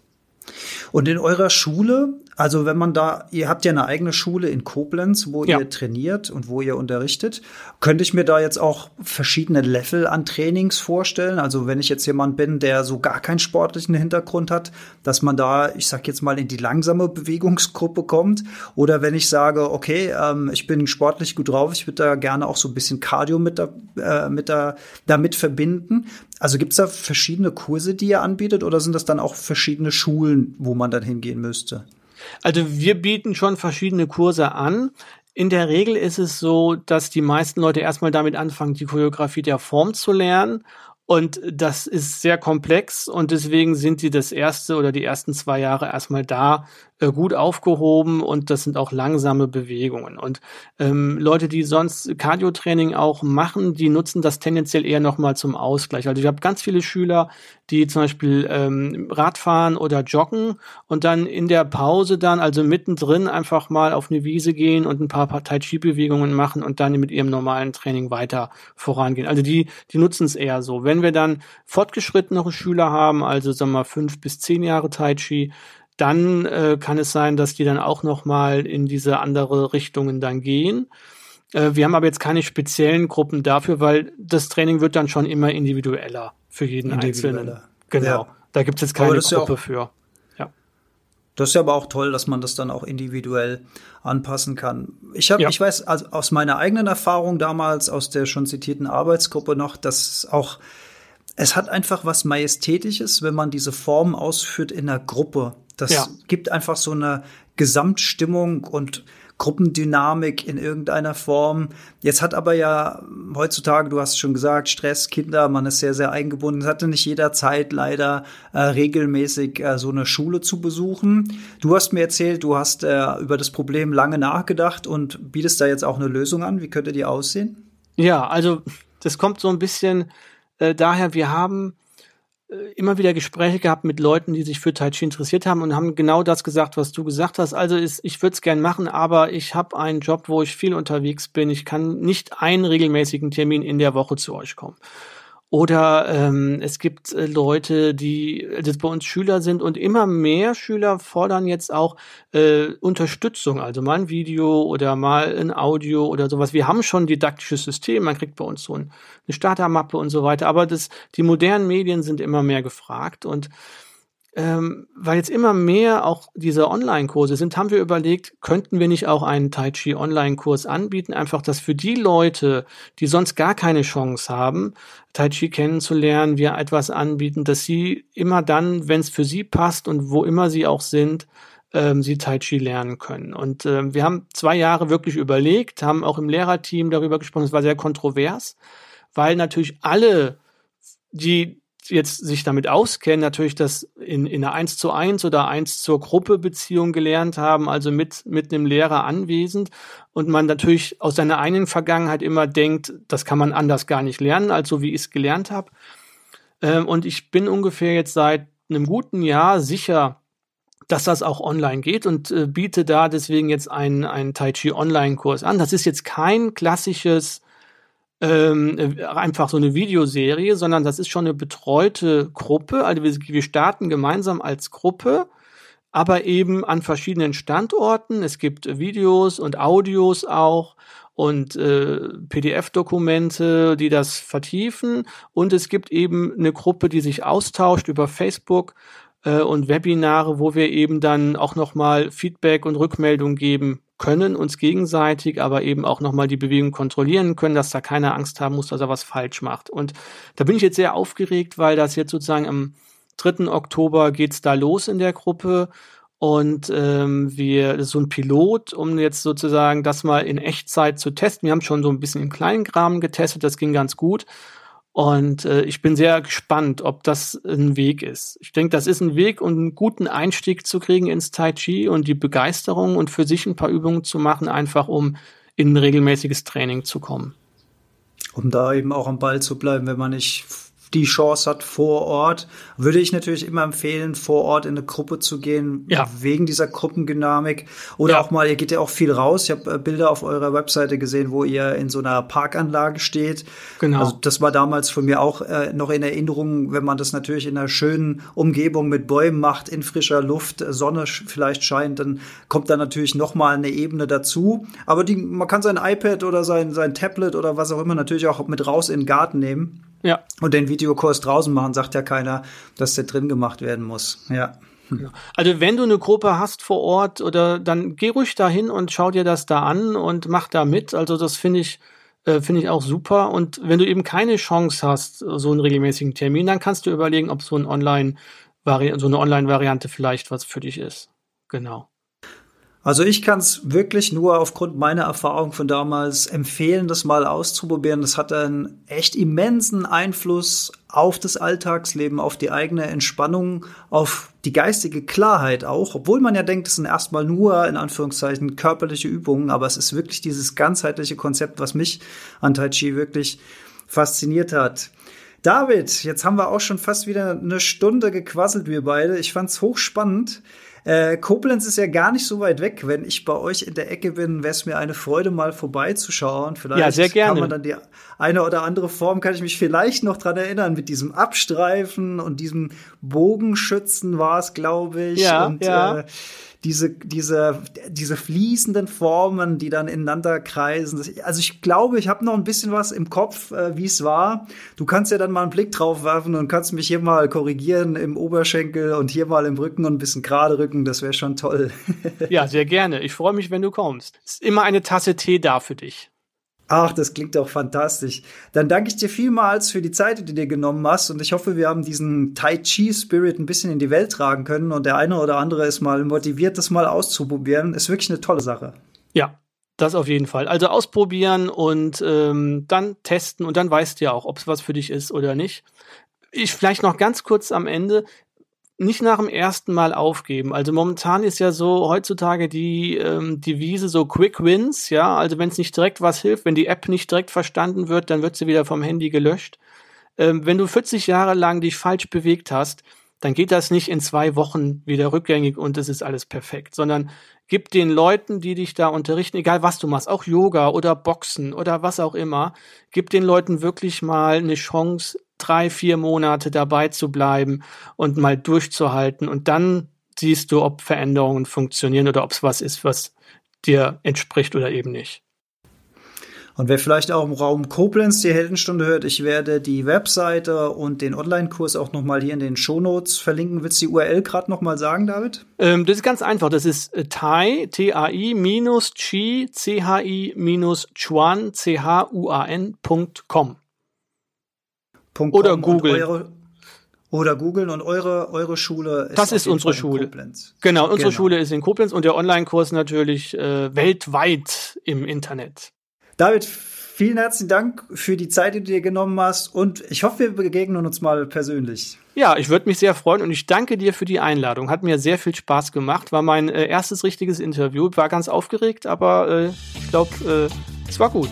[SPEAKER 3] Und in eurer Schule, also wenn man da, ihr habt ja eine eigene Schule in Koblenz, wo ja. ihr trainiert und wo ihr unterrichtet, könnte ich mir da jetzt auch verschiedene Level an Trainings vorstellen? Also wenn ich jetzt jemand bin, der so gar keinen sportlichen Hintergrund hat, dass man da, ich sag jetzt mal, in die langsame Bewegungsgruppe kommt. Oder wenn ich sage, okay, ähm, ich bin sportlich gut drauf, ich würde da gerne auch so ein bisschen Cardio mit, da, äh, mit da, damit verbinden. Also gibt es da verschiedene Kurse, die ihr anbietet, oder sind das dann auch verschiedene Schulen, wo man dann hingehen müsste?
[SPEAKER 1] Also wir bieten schon verschiedene Kurse an. In der Regel ist es so, dass die meisten Leute erstmal damit anfangen, die Choreografie der Form zu lernen und das ist sehr komplex und deswegen sind sie das erste oder die ersten zwei Jahre erstmal da gut aufgehoben und das sind auch langsame Bewegungen. Und ähm, Leute, die sonst Cardio-Training auch machen, die nutzen das tendenziell eher nochmal zum Ausgleich. Also ich habe ganz viele Schüler, die zum Beispiel ähm, Radfahren oder joggen und dann in der Pause dann, also mittendrin einfach mal auf eine Wiese gehen und ein paar, paar Tai Chi-Bewegungen machen und dann mit ihrem normalen Training weiter vorangehen. Also die, die nutzen es eher so. Wenn wir dann fortgeschrittenere Schüler haben, also sagen wir mal fünf bis zehn Jahre Tai Chi, dann äh, kann es sein, dass die dann auch noch mal in diese andere Richtungen dann gehen. Äh, wir haben aber jetzt keine speziellen Gruppen dafür, weil das Training wird dann schon immer individueller für jeden Einzelnen. Genau. Ja. Da gibt es jetzt keine Gruppe ja auch, für. Ja.
[SPEAKER 3] Das ist ja aber auch toll, dass man das dann auch individuell anpassen kann. Ich habe, ja. ich weiß also aus meiner eigenen Erfahrung damals aus der schon zitierten Arbeitsgruppe noch, dass auch es hat einfach was Majestätisches, wenn man diese Form ausführt in einer Gruppe. Das ja. gibt einfach so eine Gesamtstimmung und Gruppendynamik in irgendeiner Form. Jetzt hat aber ja heutzutage, du hast schon gesagt, Stress, Kinder, man ist sehr, sehr eingebunden. Es hatte nicht jeder Zeit, leider äh, regelmäßig äh, so eine Schule zu besuchen. Du hast mir erzählt, du hast äh, über das Problem lange nachgedacht und bietest da jetzt auch eine Lösung an. Wie könnte die aussehen?
[SPEAKER 1] Ja, also das kommt so ein bisschen äh, daher, wir haben immer wieder Gespräche gehabt mit Leuten, die sich für Tai Chi interessiert haben und haben genau das gesagt, was du gesagt hast. Also ist, ich würde es gern machen, aber ich habe einen Job, wo ich viel unterwegs bin. Ich kann nicht einen regelmäßigen Termin in der Woche zu euch kommen. Oder ähm, es gibt äh, Leute, die das bei uns Schüler sind und immer mehr Schüler fordern jetzt auch äh, Unterstützung, also mal ein Video oder mal ein Audio oder sowas. Wir haben schon didaktisches System, man kriegt bei uns so ein, eine Startermappe und so weiter, aber das, die modernen Medien sind immer mehr gefragt und ähm, weil jetzt immer mehr auch diese Online-Kurse sind, haben wir überlegt, könnten wir nicht auch einen Tai Chi Online-Kurs anbieten, einfach, dass für die Leute, die sonst gar keine Chance haben, Tai Chi kennenzulernen, wir etwas anbieten, dass sie immer dann, wenn es für sie passt und wo immer sie auch sind, ähm, sie Tai Chi lernen können. Und ähm, wir haben zwei Jahre wirklich überlegt, haben auch im Lehrerteam darüber gesprochen, es war sehr kontrovers, weil natürlich alle die jetzt sich damit auskennen, natürlich das in, in einer 1 zu 1 oder 1 zur Gruppe Beziehung gelernt haben, also mit, mit einem Lehrer anwesend und man natürlich aus seiner eigenen Vergangenheit immer denkt, das kann man anders gar nicht lernen, als so wie ich es gelernt habe. Ähm, und ich bin ungefähr jetzt seit einem guten Jahr sicher, dass das auch online geht und äh, biete da deswegen jetzt einen, einen Tai Chi Online-Kurs an. Das ist jetzt kein klassisches ähm, äh, einfach so eine Videoserie, sondern das ist schon eine betreute Gruppe. Also wir, wir starten gemeinsam als Gruppe, aber eben an verschiedenen Standorten. Es gibt Videos und Audios auch und äh, PDF-Dokumente, die das vertiefen. Und es gibt eben eine Gruppe, die sich austauscht über Facebook äh, und Webinare, wo wir eben dann auch nochmal Feedback und Rückmeldung geben können uns gegenseitig, aber eben auch nochmal die Bewegung kontrollieren können, dass da keiner Angst haben muss, dass er was falsch macht. Und da bin ich jetzt sehr aufgeregt, weil das jetzt sozusagen am 3. Oktober geht's da los in der Gruppe. Und ähm, wir, das ist so ein Pilot, um jetzt sozusagen das mal in Echtzeit zu testen. Wir haben schon so ein bisschen im kleinen Rahmen getestet, das ging ganz gut. Und äh, ich bin sehr gespannt, ob das ein Weg ist. Ich denke, das ist ein Weg, um einen guten Einstieg zu kriegen ins Tai Chi und die Begeisterung und für sich ein paar Übungen zu machen, einfach um in ein regelmäßiges Training zu kommen.
[SPEAKER 3] Um da eben auch am Ball zu bleiben, wenn man nicht die Chance hat vor Ort, würde ich natürlich immer empfehlen, vor Ort in eine Gruppe zu gehen, ja. wegen dieser Gruppendynamik. Oder ja. auch mal, ihr geht ja auch viel raus. Ich habe äh, Bilder auf eurer Webseite gesehen, wo ihr in so einer Parkanlage steht. Genau. Also das war damals von mir auch äh, noch in Erinnerung, wenn man das natürlich in einer schönen Umgebung mit Bäumen macht, in frischer Luft, Sonne vielleicht scheint, dann kommt da natürlich noch mal eine Ebene dazu. Aber die, man kann sein iPad oder sein, sein Tablet oder was auch immer natürlich auch mit raus in den Garten nehmen. Ja. Und den Videokurs draußen machen, sagt ja keiner, dass der drin gemacht werden muss. Ja.
[SPEAKER 1] Also wenn du eine Gruppe hast vor Ort oder dann geh ruhig dahin und schau dir das da an und mach da mit. Also das finde ich äh, finde ich auch super. Und wenn du eben keine Chance hast, so einen regelmäßigen Termin, dann kannst du überlegen, ob so ein Online so eine Online-Variante vielleicht was für dich ist. Genau.
[SPEAKER 3] Also ich kann es wirklich nur aufgrund meiner Erfahrung von damals empfehlen, das mal auszuprobieren. Das hat einen echt immensen Einfluss auf das Alltagsleben, auf die eigene Entspannung, auf die geistige Klarheit auch, obwohl man ja denkt, es sind erstmal nur in Anführungszeichen körperliche Übungen, aber es ist wirklich dieses ganzheitliche Konzept, was mich an Tai Chi wirklich fasziniert hat. David, jetzt haben wir auch schon fast wieder eine Stunde gequasselt, wir beide. Ich fand's hochspannend. Äh, Koblenz ist ja gar nicht so weit weg. Wenn ich bei euch in der Ecke bin, wäre es mir eine Freude, mal vorbeizuschauen. Vielleicht ja, sehr gerne. kann man dann die eine oder andere Form, kann ich mich vielleicht noch dran erinnern, mit diesem Abstreifen und diesem Bogenschützen war es, glaube ich. Ja, und, ja. Äh, diese, diese, diese fließenden Formen, die dann ineinander kreisen. Also ich glaube, ich habe noch ein bisschen was im Kopf, äh, wie es war. Du kannst ja dann mal einen Blick drauf werfen und kannst mich hier mal korrigieren im Oberschenkel und hier mal im Rücken und ein bisschen gerade rücken. Das wäre schon toll.
[SPEAKER 1] ja, sehr gerne. Ich freue mich, wenn du kommst. Ist immer eine Tasse Tee da für dich.
[SPEAKER 3] Ach, das klingt doch fantastisch. Dann danke ich dir vielmals für die Zeit, die du dir genommen hast. Und ich hoffe, wir haben diesen Tai Chi Spirit ein bisschen in die Welt tragen können. Und der eine oder andere ist mal motiviert, das mal auszuprobieren. Ist wirklich eine tolle Sache.
[SPEAKER 1] Ja, das auf jeden Fall. Also ausprobieren und ähm, dann testen und dann weißt du ja auch, ob es was für dich ist oder nicht. Ich vielleicht noch ganz kurz am Ende nicht nach dem ersten Mal aufgeben. Also momentan ist ja so heutzutage die ähm, Devise so Quick Wins, ja. Also wenn es nicht direkt was hilft, wenn die App nicht direkt verstanden wird, dann wird sie wieder vom Handy gelöscht. Ähm, wenn du 40 Jahre lang dich falsch bewegt hast, dann geht das nicht in zwei Wochen wieder rückgängig und es ist alles perfekt, sondern gib den Leuten, die dich da unterrichten, egal was du machst, auch Yoga oder Boxen oder was auch immer, gib den Leuten wirklich mal eine Chance, drei, vier Monate dabei zu bleiben und mal durchzuhalten. Und dann siehst du, ob Veränderungen funktionieren oder ob es was ist, was dir entspricht oder eben nicht.
[SPEAKER 3] Und wer vielleicht auch im Raum Koblenz die Heldenstunde hört, ich werde die Webseite und den Online-Kurs auch nochmal hier in den Shownotes verlinken. Willst du die URL gerade nochmal sagen, David?
[SPEAKER 1] Ähm, das ist ganz einfach. Das ist äh, Tai, T-A-I, minus Chi, C-H-I, minus Chuan, C-H-U-A-N.com.
[SPEAKER 3] Oder Google. oder googeln und eure, eure Schule
[SPEAKER 1] ist. Das ist unsere Schule. Genau, unsere genau. Schule ist in Koblenz und der Online-Kurs natürlich äh, weltweit im Internet.
[SPEAKER 3] David, vielen herzlichen Dank für die Zeit, die du dir genommen hast und ich hoffe, wir begegnen uns mal persönlich.
[SPEAKER 1] Ja, ich würde mich sehr freuen und ich danke dir für die Einladung. Hat mir sehr viel Spaß gemacht. War mein äh, erstes richtiges Interview. War ganz aufgeregt, aber äh, ich glaube, äh, es war gut.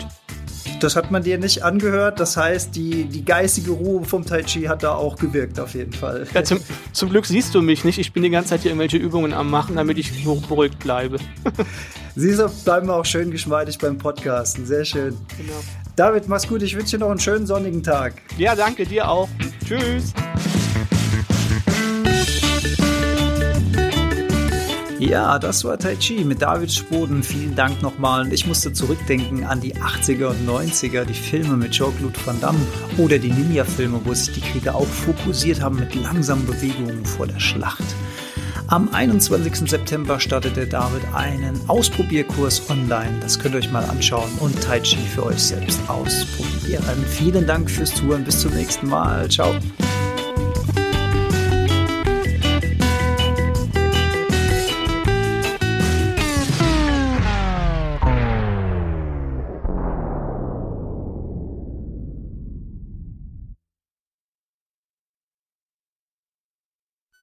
[SPEAKER 3] Das hat man dir nicht angehört. Das heißt, die, die geistige Ruhe vom Tai Chi hat da auch gewirkt, auf jeden Fall.
[SPEAKER 1] Ja, zum, zum Glück siehst du mich nicht. Ich bin die ganze Zeit hier irgendwelche Übungen am Machen, damit ich beruhigt bleibe.
[SPEAKER 3] Siehst du, bleiben wir auch schön geschmeidig beim Podcasten. Sehr schön. Genau. David, mach's gut. Ich wünsche dir noch einen schönen sonnigen Tag.
[SPEAKER 1] Ja, danke dir auch. Tschüss.
[SPEAKER 3] Ja, das war Tai Chi mit David Spoden. Vielen Dank nochmal. Ich musste zurückdenken an die 80er und 90er, die Filme mit Jean-Claude Van Damme oder die Ninja-Filme, wo sich die Krieger auch fokussiert haben mit langsamen Bewegungen vor der Schlacht. Am 21. September startete David einen Ausprobierkurs online. Das könnt ihr euch mal anschauen und Tai Chi für euch selbst ausprobieren. Vielen Dank fürs Zuhören. Bis zum nächsten Mal. Ciao.